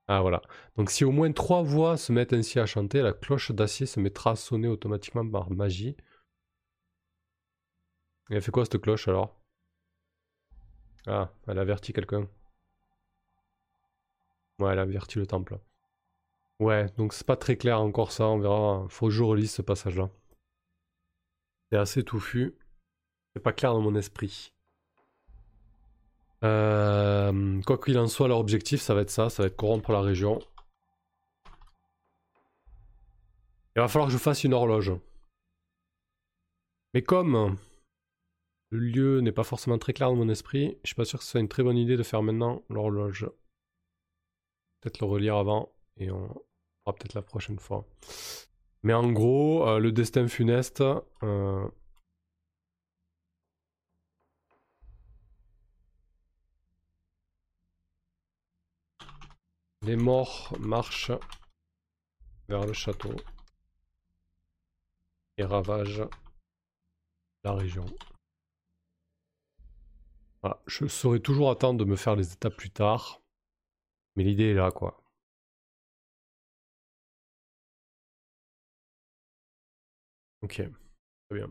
Ah voilà. Donc si au moins trois voix se mettent ainsi à chanter, la cloche d'acier se mettra à sonner automatiquement par magie. Et elle fait quoi cette cloche alors? Ah, elle avertit quelqu'un. Ouais, elle avertit le temple. Ouais, donc c'est pas très clair encore ça, on verra. Faut que je relise ce passage-là. C'est assez touffu. C'est pas clair dans mon esprit. Euh, quoi qu'il en soit, leur objectif, ça va être ça, ça va être corrompre la région. Il va falloir que je fasse une horloge. Mais comme le lieu n'est pas forcément très clair dans mon esprit, je suis pas sûr que ce soit une très bonne idée de faire maintenant l'horloge. Peut-être le relire avant et on fera peut-être la prochaine fois. Mais en gros, euh, le destin funeste, euh, Les morts marchent vers le château et ravagent la région. Je saurais toujours attendre de me faire les étapes plus tard. Mais l'idée est là, quoi. Ok, très bien.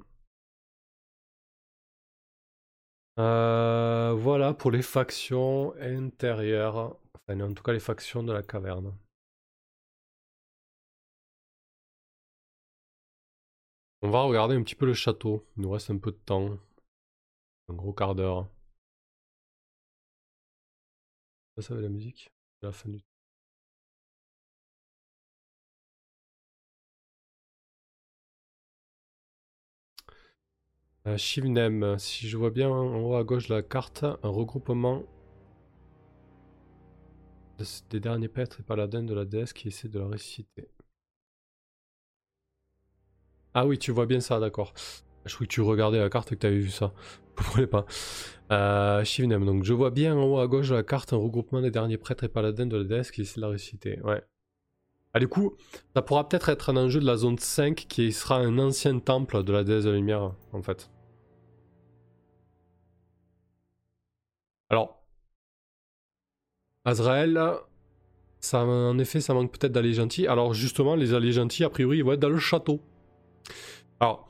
Euh, voilà pour les factions intérieures en tout cas les factions de la caverne. On va regarder un petit peu le château. Il nous reste un peu de temps. Un gros quart d'heure. Ça, ça va la musique la fin du euh, Shivnem, si je vois bien en haut à gauche de la carte, un regroupement des derniers prêtres et paladins de la déesse qui essaie de la ressusciter. Ah oui, tu vois bien ça, d'accord. Je crois que tu regardais la carte et que tu avais vu ça. Je comprenais pas. Euh, Shivnem, donc je vois bien en haut à gauche de la carte un regroupement des derniers prêtres et paladins de la déesse qui essaie de la ressusciter. Ouais. Ah, du coup, ça pourra peut-être être un enjeu de la zone 5 qui sera un ancien temple de la déesse de la lumière, en fait. Alors, Azrael, ça, en effet, ça manque peut-être d'alliés gentils. Alors justement, les alliés gentils, a priori, ils vont être dans le château. Alors,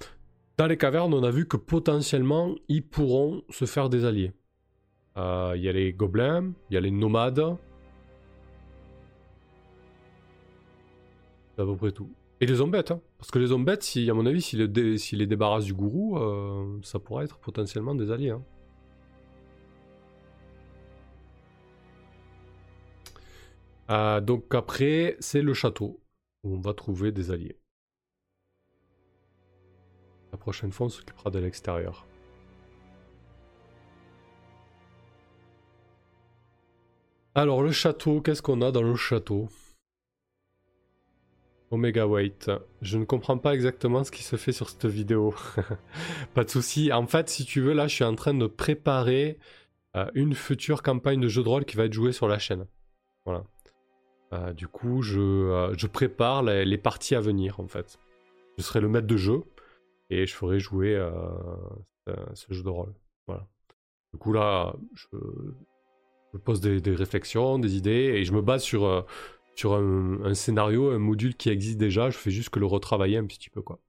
dans les cavernes, on a vu que potentiellement, ils pourront se faire des alliés. Euh, il y a les gobelins, il y a les nomades. C'est à peu près tout. Et les zombettes, hein. parce que les zombettes, si, à mon avis, s'ils les, débarrassent du gourou, euh, ça pourrait être potentiellement des alliés. Hein. Euh, donc après, c'est le château où on va trouver des alliés. La prochaine fois, on s'occupera de l'extérieur. Alors le château, qu'est-ce qu'on a dans le château? Omega Weight. Je ne comprends pas exactement ce qui se fait sur cette vidéo. pas de souci. En fait, si tu veux, là, je suis en train de préparer euh, une future campagne de jeu de rôle qui va être jouée sur la chaîne. Voilà. Euh, du coup, je, euh, prépare les, parties à venir en fait. Je serai le maître de jeu et je ferai jouer euh, ce jeu de rôle. Du coup là, je, pose des, réflexions, des idées et je me base sur, un, scénario, un module qui existe déjà. Je fais juste que le retravailler un petit peu quoi.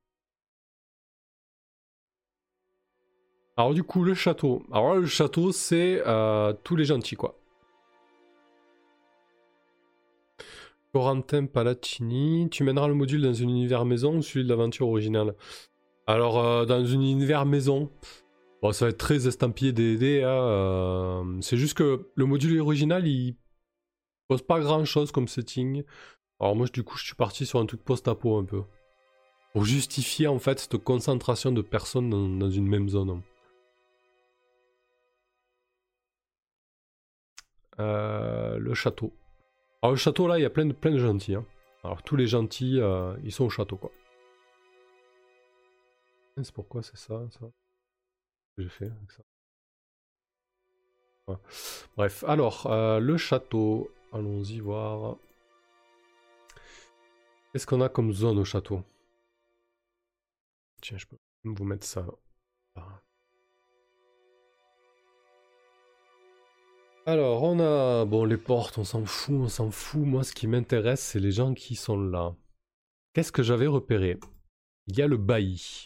Alors du coup, le château. Alors le château, c'est tous les gentils quoi. Corentin Palacini, tu mèneras le module dans un univers maison ou celui de l'aventure originale? Alors, euh, dans un univers maison, bon, ça va être très estampillé DD. Hein, euh, c'est juste que le module original, il pose pas grand chose comme setting. Alors, moi, du coup, je suis parti sur un truc post-apo un peu. Pour justifier en fait cette concentration de personnes dans une même zone. Euh, le château. Alors le château là, il y a plein de, plein de gentils. Hein. Alors tous les gentils, euh, ils sont au château quoi. C'est pourquoi c'est ça, ça? J'ai fait avec ça? Bref, alors euh, le château, allons-y voir. Qu'est-ce qu'on a comme zone au château? Tiens, je peux vous mettre ça. Alors, on a... Bon, les portes, on s'en fout, on s'en fout. Moi, ce qui m'intéresse, c'est les gens qui sont là. Qu'est-ce que j'avais repéré? Il y a le bailli.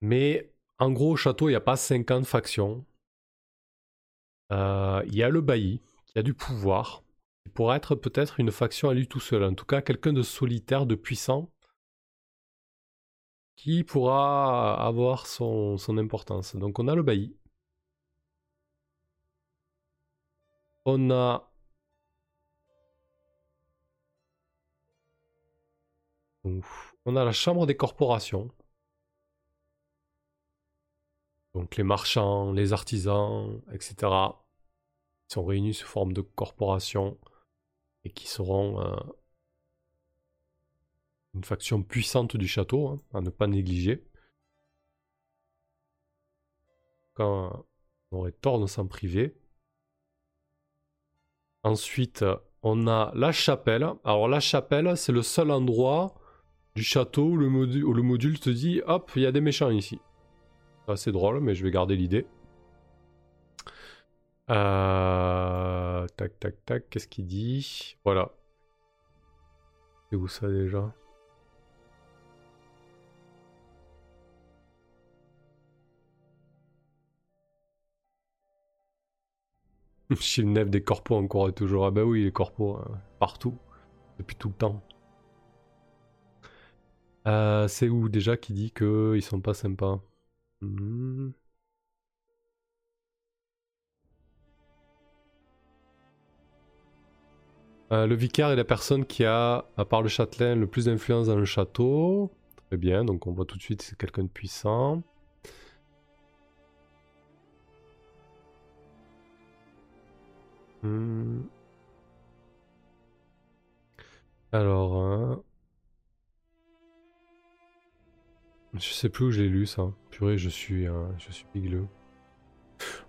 Mais, en gros, au château, il n'y a pas 50 factions. Euh, il y a le bailli, qui a du pouvoir. Il pourrait être peut-être une faction à lui tout seul. En tout cas, quelqu'un de solitaire, de puissant, qui pourra avoir son importance. Donc, on a le bailli. On a la chambre des corporations. Donc les marchands, les artisans, etc. Qui sont réunis sous forme de corporation et qui seront euh, une faction puissante du château, hein, à ne pas négliger. Quand on aurait tort de s'en priver. Ensuite, on a la chapelle. Alors la chapelle, c'est le seul endroit du château où le, module, te dit hop, il y a des méchants ici. C'est drôle, mais je vais garder l'idée. Euh, tac, tac, tac, qu'est-ce qu'il dit? Voilà. C'est où ça déjà? Chez nef des corpos encore et toujours. Ah bah oui, les corpos, hein, partout. Depuis tout le temps. Euh, c'est où déjà qui dit qu'ils sont pas sympas? Hmm. euh, Le vicaire est la personne qui a, à part le châtelain, le plus d'influence dans le château. Très bien, donc on voit tout de suite c'est quelqu'un de puissant. Hmm. Alors, hein. je sais plus où j'ai lu ça. Purée, je suis, euh, je suis bigleux.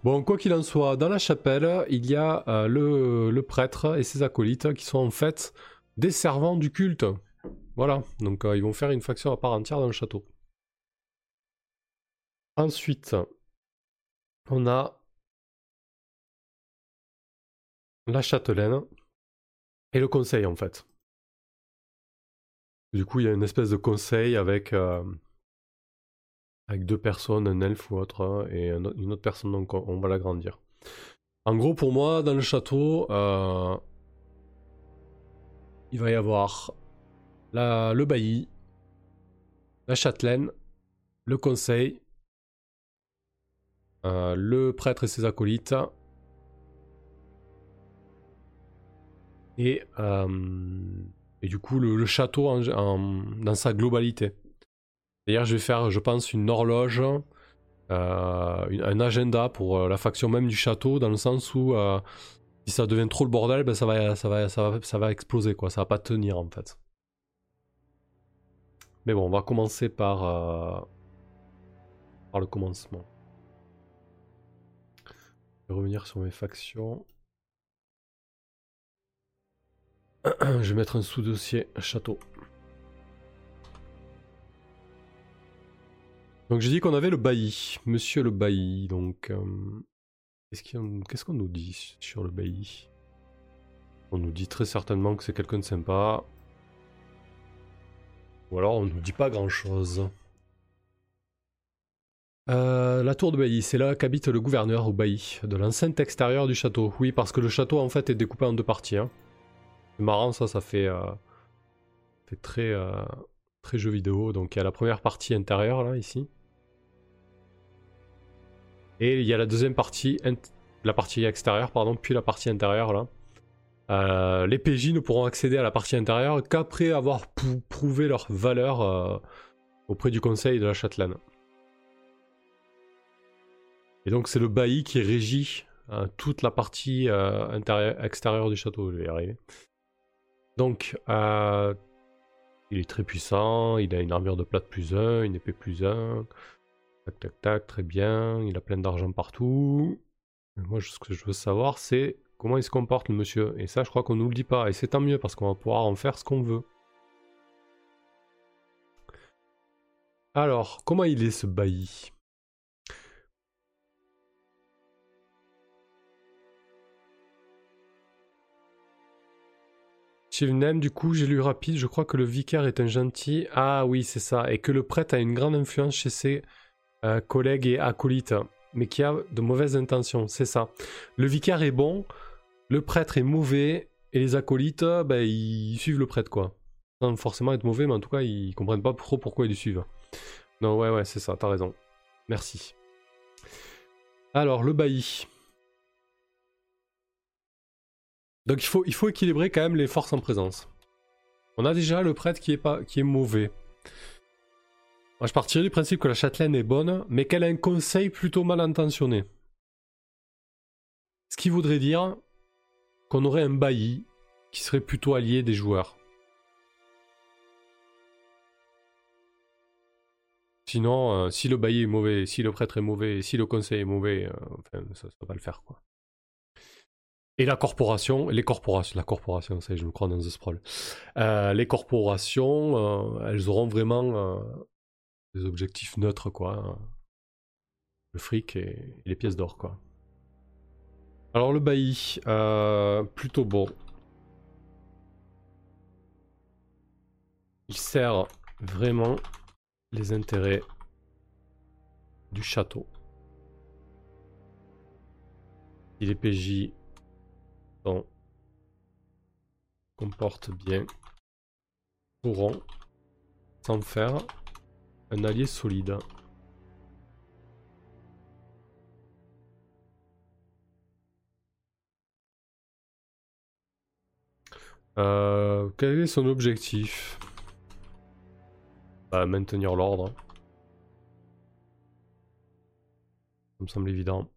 Bon, quoi qu'il en soit, dans la chapelle, il y a euh, le, prêtre et ses acolytes qui sont en fait des servants du culte. Voilà, donc euh, ils vont faire une faction à part entière dans le château. Ensuite, on a la châtelaine et le conseil en fait. Du coup, il y a une espèce de conseil avec, euh, deux personnes, un elfe ou autre, hein, et une autre personne, donc on va l'agrandir. En gros, pour moi, dans le château, euh, il va y avoir la, le bailli, la châtelaine, le conseil, euh, le prêtre et ses acolytes, et, euh, et du coup le, château dans sa globalité. D'ailleurs, je vais faire, je pense, une horloge, euh, un agenda pour euh, la faction même du château, dans le sens où si ça devient trop le bordel, ben ça, va, ça, va, ça, va, ça va exploser, quoi. ça va pas tenir en fait. Mais bon, on va commencer par, par le commencement. Je vais revenir sur mes factions. Je vais mettre un sous-dossier château. Donc j'ai dit qu'on avait le bailli, monsieur le bailli. Donc euh, qu'est-ce qu'on nous dit sur le bailli? On nous dit très certainement que c'est quelqu'un de sympa. Ou alors on nous dit pas grand-chose. Euh, la tour de Bailly, c'est là qu'habite le gouverneur au Bailly, de l'enceinte extérieure du château. Oui, parce que le château en fait est découpé en deux parties. Hein. C'est marrant, ça, ça fait, euh, fait très, euh, très jeu vidéo. Donc il y a la première partie intérieure, là, ici. Et il y a la deuxième partie, la partie extérieure, pardon, puis la partie intérieure, là. Euh, les PJ ne pourront accéder à la partie intérieure qu'après avoir prouvé leur valeur auprès du conseil de la châtelaine. Et donc c'est le bailli qui régit toute la partie extérieure du château, je vais y arriver. Donc, euh, il est très puissant, il a une armure de plate plus 1, une épée plus 1. Tac, tac, tac, très bien. Il a plein d'argent partout. moi, ce que je veux savoir, c'est comment il se comporte, le monsieur. Et ça, je crois qu'on nous le dit pas. Et c'est tant mieux, parce qu'on va pouvoir en faire ce qu'on veut. Alors, comment il est ce bailli? Du coup, j'ai lu rapide, je crois que le vicaire est un gentil. Ah oui, c'est ça. Et que le prêtre a une grande influence chez ses euh, collègues et acolytes, mais qui a de mauvaises intentions, c'est ça. Le vicaire est bon, le prêtre est mauvais, et les acolytes, ben, ils suivent le prêtre, quoi. Sans forcément être mauvais, mais en tout cas, ils comprennent pas trop pourquoi ils le suivent. Non, ouais, ouais, c'est ça, t'as raison. Merci. Alors, le bailli. Donc il faut, il faut équilibrer quand même les forces en présence. On a déjà le prêtre qui est, pas, qui est mauvais. Moi, je partirais du principe que la châtelaine est bonne, mais qu'elle a un conseil plutôt mal intentionné. Ce qui voudrait dire qu'on aurait un bailli qui serait plutôt allié des joueurs. Sinon, euh, si le bailli est mauvais, si le prêtre est mauvais, si le conseil est mauvais, euh, enfin, ça ne va pas le faire, quoi. Et la corporation, les corporations, la corporation, ça je me crois dans The Sprawl. Euh, les corporations, euh, elles auront vraiment euh, des objectifs neutres, quoi. Le fric et, les pièces d'or, quoi. Alors le bailli, plutôt bon. Il sert vraiment les intérêts du château. Il est PJ comporte bien, pourront s'en faire un allié solide. Euh, quel est son objectif? Bah, Maintenir l'ordre. Ça me semble évident.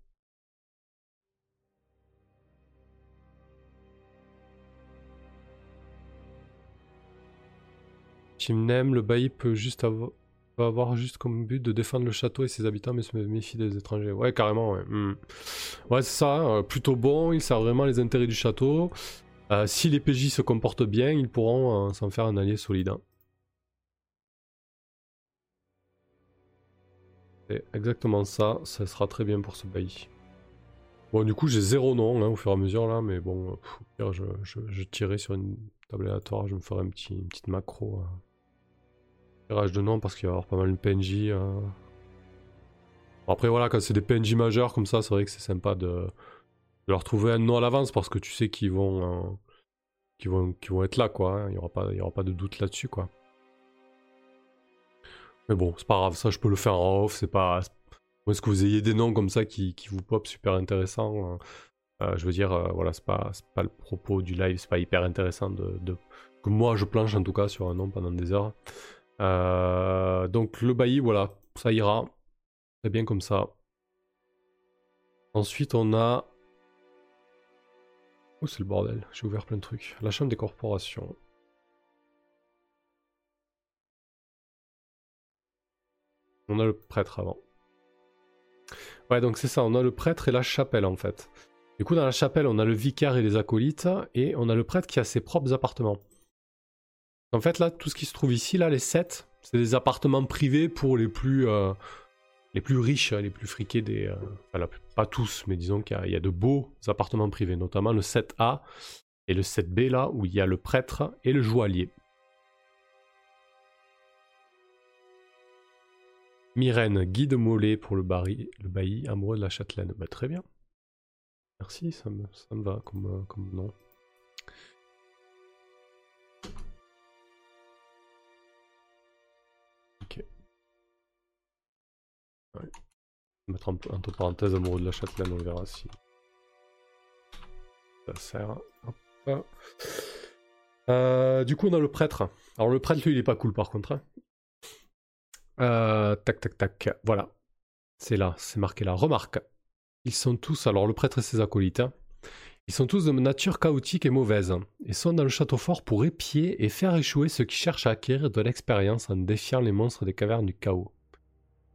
Le bailli peut juste avoir, juste comme but de défendre le château et ses habitants, mais se méfie des étrangers. Ouais, carrément, ouais. Hmm. C'est ça, hein. plutôt bon, il sert vraiment les intérêts du château. Euh, si les PJ se comportent bien, ils pourront euh, s'en faire un allié solide. Hein. C'est exactement ça, ça sera très bien pour ce bailli. Bon, du coup, j'ai zéro nom hein, au fur et à mesure là, mais bon, je, tirais sur une table aléatoire, je me ferai une petite macro de nom parce qu'il va y avoir pas mal de PNJ. Euh. Après voilà, quand c'est des PNJ majeurs comme ça, c'est vrai que c'est sympa de... leur trouver un nom à l'avance parce que tu sais qu'ils vont, euh, qu'ils vont, vont être là quoi. Hein. Il n'y aura, pas... Aura pas de doute là-dessus quoi. Mais bon, c'est pas grave, ça je peux le faire en off, c'est pas... Est-ce que vous ayez des noms comme ça qui, qui vous pop super intéressants euh, Je veux dire, voilà, c'est pas, pas le propos du live, c'est pas hyper intéressant de, de, que moi je planche en tout cas sur un nom pendant des heures. Euh, donc le bailli, voilà, ça ira. Très bien comme ça. Ensuite, on a... Oh, c'est le bordel. J'ai ouvert plein de trucs. La chambre des corporations. On a le prêtre avant. Ouais, donc c'est ça. On a le prêtre et la chapelle, en fait. Du coup, dans la chapelle, on a le vicaire et les acolytes. Et on a le prêtre qui a ses propres appartements. En fait, là, tout ce qui se trouve ici, là, les 7, c'est des appartements privés pour les plus, euh, les plus riches, les plus friqués des. Euh, pas tous, mais disons qu'il y, a de beaux appartements privés, notamment le 7A et le 7B, là, où il y a le prêtre et le joaillier. Myrène, guide mollet pour le, le bailli, amoureux de la châtelaine. Bah, très bien. Merci, ça me, ça me va comme, euh, comme nom. Mettre entre parenthèses amoureux de la châtelaine, on verra si ça sert. Euh, du coup, on a le prêtre. Alors, le prêtre, lui, il est pas cool par contre. Hein. Euh, tac, tac, tac. Voilà. C'est là, c'est marqué là. Remarque. Ils sont tous, alors le prêtre et ses acolytes, hein. ils sont tous de nature chaotique et mauvaise, et sont dans le château fort pour épier et faire échouer ceux qui cherchent à acquérir de l'expérience en défiant les monstres des cavernes du chaos.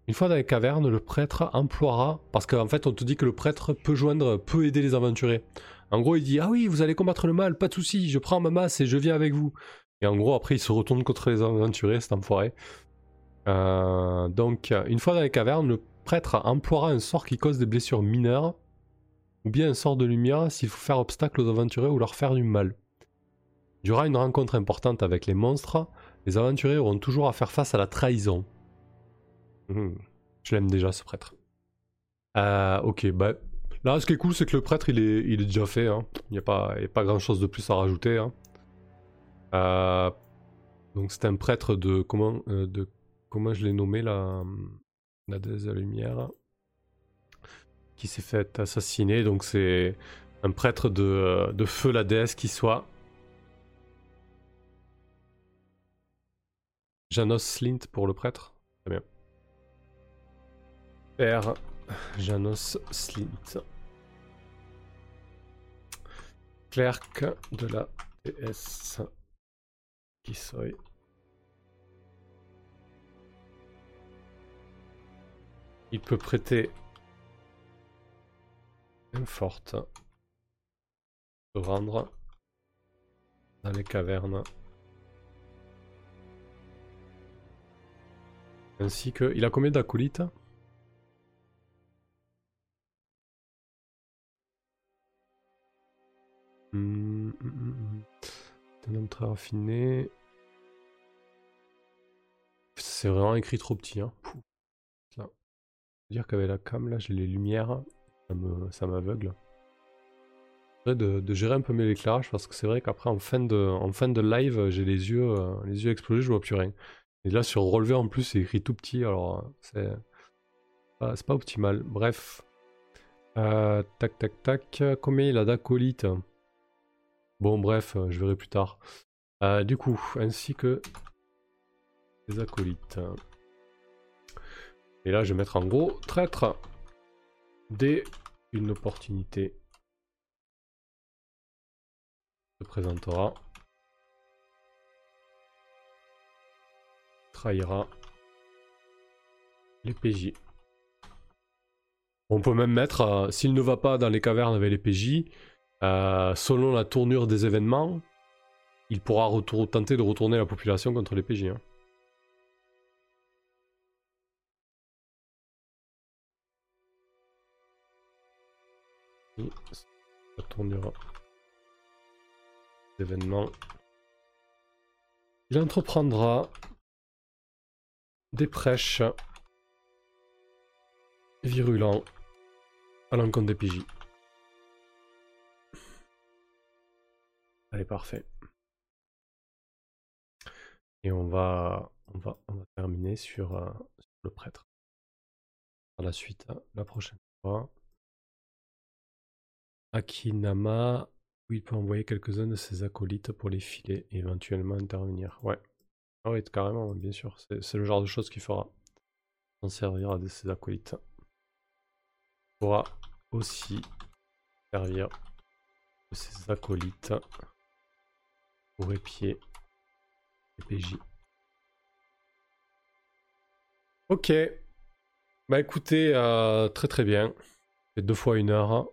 Une fois dans les cavernes, le prêtre emploiera, parce qu'en fait on te dit que le prêtre peut joindre, peut aider les aventuriers. En gros il dit ah oui vous allez combattre le mal, pas de souci, je prends ma masse et je viens avec vous. Et en gros après il se retourne contre les aventuriers, cet enfoiré. Euh, donc une fois dans les cavernes, le prêtre emploiera un sort qui cause des blessures mineures, ou bien un sort de lumière s'il faut faire obstacle aux aventuriers ou leur faire du mal. Durant une rencontre importante avec les monstres, les aventuriers auront toujours à faire face à la trahison. Hmm, je l'aime déjà ce prêtre. Euh, ok, bah là ce qui est cool c'est que le prêtre il est, déjà fait. Hein. Il n'y a, pas, pas grand chose de plus à rajouter. Hein. Euh, donc c'est un prêtre de comment, euh, de comment je l'ai nommé la, la déesse de la lumière qui s'est fait assassiner. Donc c'est un prêtre de, de feu la déesse qui soit Janos Slint pour le prêtre. Très bien. Père Janos Slint. Clerc de la PS qui. Il peut prêter une forte se rendre dans les cavernes ainsi que il a combien d'acolytes? Hum, hum, Un homme très raffiné. C'est vraiment écrit trop petit. Hein. Là. dire qu'avec la cam, là, j'ai les lumières. Ça m'aveugle. Me... De, de, gérer un peu mieux l'éclairage parce que c'est vrai qu'après en fin de en fin de live j'ai les yeux euh, les yeux explosés je vois plus rien et là sur relevé en plus c'est écrit tout petit alors c'est pas, pas optimal bref euh, tac tac tac combien il a d'acolytes? Bon, bref, euh, je verrai plus tard. Euh, du coup, ainsi que les acolytes. Et là, je vais mettre en gros traître dès une opportunité se présentera. Trahira les PJ. On peut même mettre, euh, s'il ne va pas dans les cavernes avec les PJ, euh, selon la tournure des événements, il pourra tenter de retourner la population contre les PJ. Hein. La tournure d'événements. Il entreprendra des prêches virulents à l'encontre des PJ. Allez, parfait. Et on va, on va, on va terminer sur, euh, le prêtre. Par la suite, hein, la prochaine fois. Akinama, où il peut envoyer quelques-uns de ses acolytes pour les filer et éventuellement intervenir. Ouais. Ah oui, carrément, bien sûr. C'est le genre de choses qu'il fera. S'en servir à ses acolytes. Pourra aussi servir de ses acolytes les PJ. Ok. Bah écoutez, euh, très très bien. C'est deux fois une heure.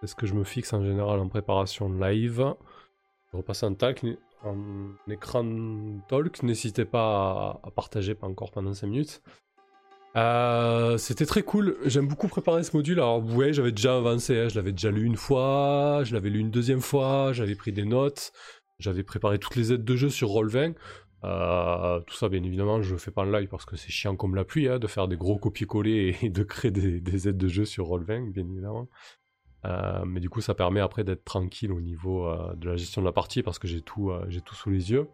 C'est ce que je me fixe en général en préparation live. Je repasse en, talk, en écran talk. N'hésitez pas à, partager pas encore pendant 5 minutes. Euh, c'était très cool. J'aime beaucoup préparer ce module. Alors, vous j'avais déjà avancé. Hein. Je l'avais déjà lu une fois, je l'avais lu une deuxième fois, j'avais pris des notes, j'avais préparé toutes les aides de jeu sur Roll20. Euh, tout ça, bien évidemment, je fais pas en live parce que c'est chiant comme la pluie hein, de faire des gros copier-coller et de créer des, aides de jeu sur Roll20, bien évidemment. Euh, mais du coup, ça permet après d'être tranquille au niveau de la gestion de la partie parce que j'ai tout, j'ai tout sous les yeux.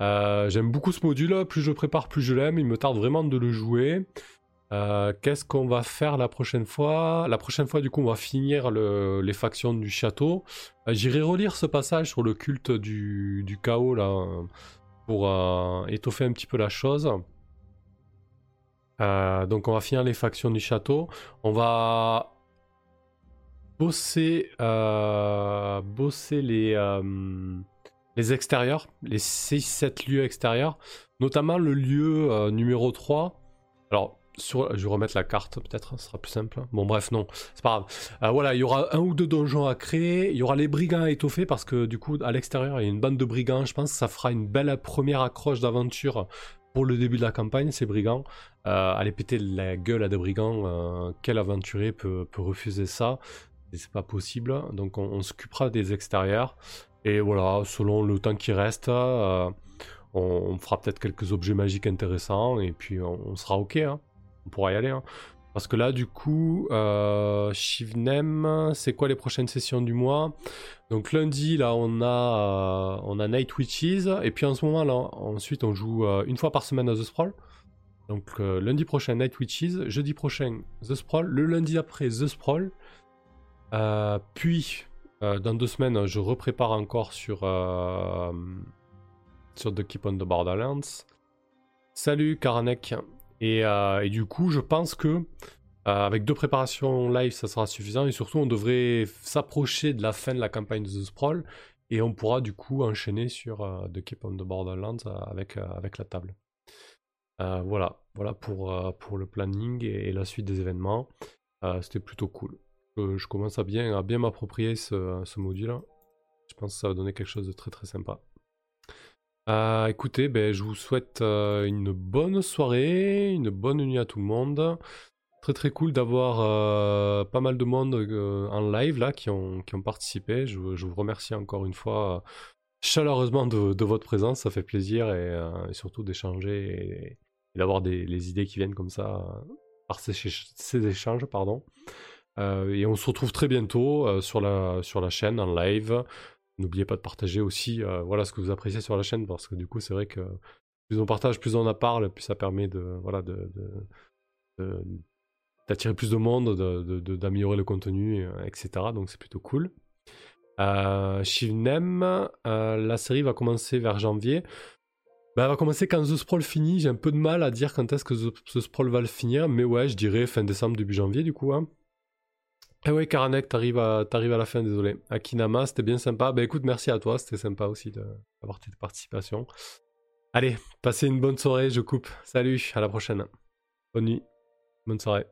Euh, j'aime beaucoup ce module, plus je prépare, plus je l'aime, il me tarde vraiment de le jouer. Euh, qu'est-ce qu'on va faire la prochaine fois? La prochaine fois, du coup, on va finir les factions du château. Euh, j'irai relire ce passage sur le culte du, chaos, là, pour étoffer un petit peu la chose. donc on va finir les factions du château. On va bosser, bosser les les extérieurs, les 6-7 lieux extérieurs, notamment le lieu euh, numéro 3. Alors, sur, je vais remettre la carte peut-être, ce sera plus simple. Bon bref, non, c'est pas grave. Euh, voilà, il y aura un ou deux donjons à créer, il y aura les brigands à étoffer parce que du coup, à l'extérieur, il y a une bande de brigands. Je pense que ça fera une belle première accroche d'aventure pour le début de la campagne, ces brigands. Euh, aller péter la gueule à des brigands, quel aventurier peut, refuser ça? C'est pas possible, donc on, on s'occupera des extérieurs. Et voilà, selon le temps qui reste, on, fera peut-être quelques objets magiques intéressants et puis on, sera ok. Hein. On pourra y aller. Hein. Parce que là, du coup, euh, Shivnem, c'est quoi les prochaines sessions du mois? Donc lundi, là, on a, euh, on a Night Witches. Et puis en ce moment, là, ensuite, on joue euh, une fois par semaine à The Sprawl. Donc lundi prochain, Night Witches. Jeudi prochain, The Sprawl. Le lundi après, The Sprawl. puis, dans deux semaines, je reprépare encore sur, sur The Keep on the Borderlands. Salut Karanek. Euh, et, du coup, je pense que euh, avec deux préparations live, ça sera suffisant. Et surtout, on devrait s'approcher de la fin de la campagne de The Sprawl. Et on pourra du coup enchaîner sur euh, The Keep on the Borderlands avec, la table. voilà, voilà pour le planning et, la suite des événements. C'était plutôt cool. Je commence à bien, à bien m'approprier ce, ce module. Je pense que ça va donner quelque chose de très très sympa. Euh, écoutez, ben, je vous souhaite euh, une bonne soirée, une bonne nuit à tout le monde. Très très cool d'avoir euh, pas mal de monde en live là qui ont, qui ont participé. Je, vous remercie encore une fois chaleureusement de, votre présence, ça fait plaisir et, surtout d'échanger et, d'avoir des les idées qui viennent comme ça par ces, ces échanges. pardon. Et on se retrouve très bientôt sur, la, sur la chaîne en live. N'oubliez pas de partager aussi euh, voilà, ce que vous appréciez sur la chaîne, parce que du coup, c'est vrai que plus on partage, plus on en parle, plus ça permet de, voilà, de, d'attirer plus de monde, d'améliorer le contenu, euh, etc. Donc c'est plutôt cool. Euh, Shivnem, euh, la série va commencer vers janvier. Bah, elle va commencer quand The Sprawl finit. J'ai un peu de mal à dire quand est-ce que The, Sprawl va le finir, mais ouais, je dirais fin décembre, début janvier du coup. Hein. Eh ouais, Karanek, t'arrives à, à la fin, désolé. Akinama, c'était bien sympa. Bah écoute, merci à toi, c'était sympa aussi d'avoir tes participations. Allez, passez une bonne soirée, je coupe. Salut, à la prochaine. Bonne nuit, bonne soirée.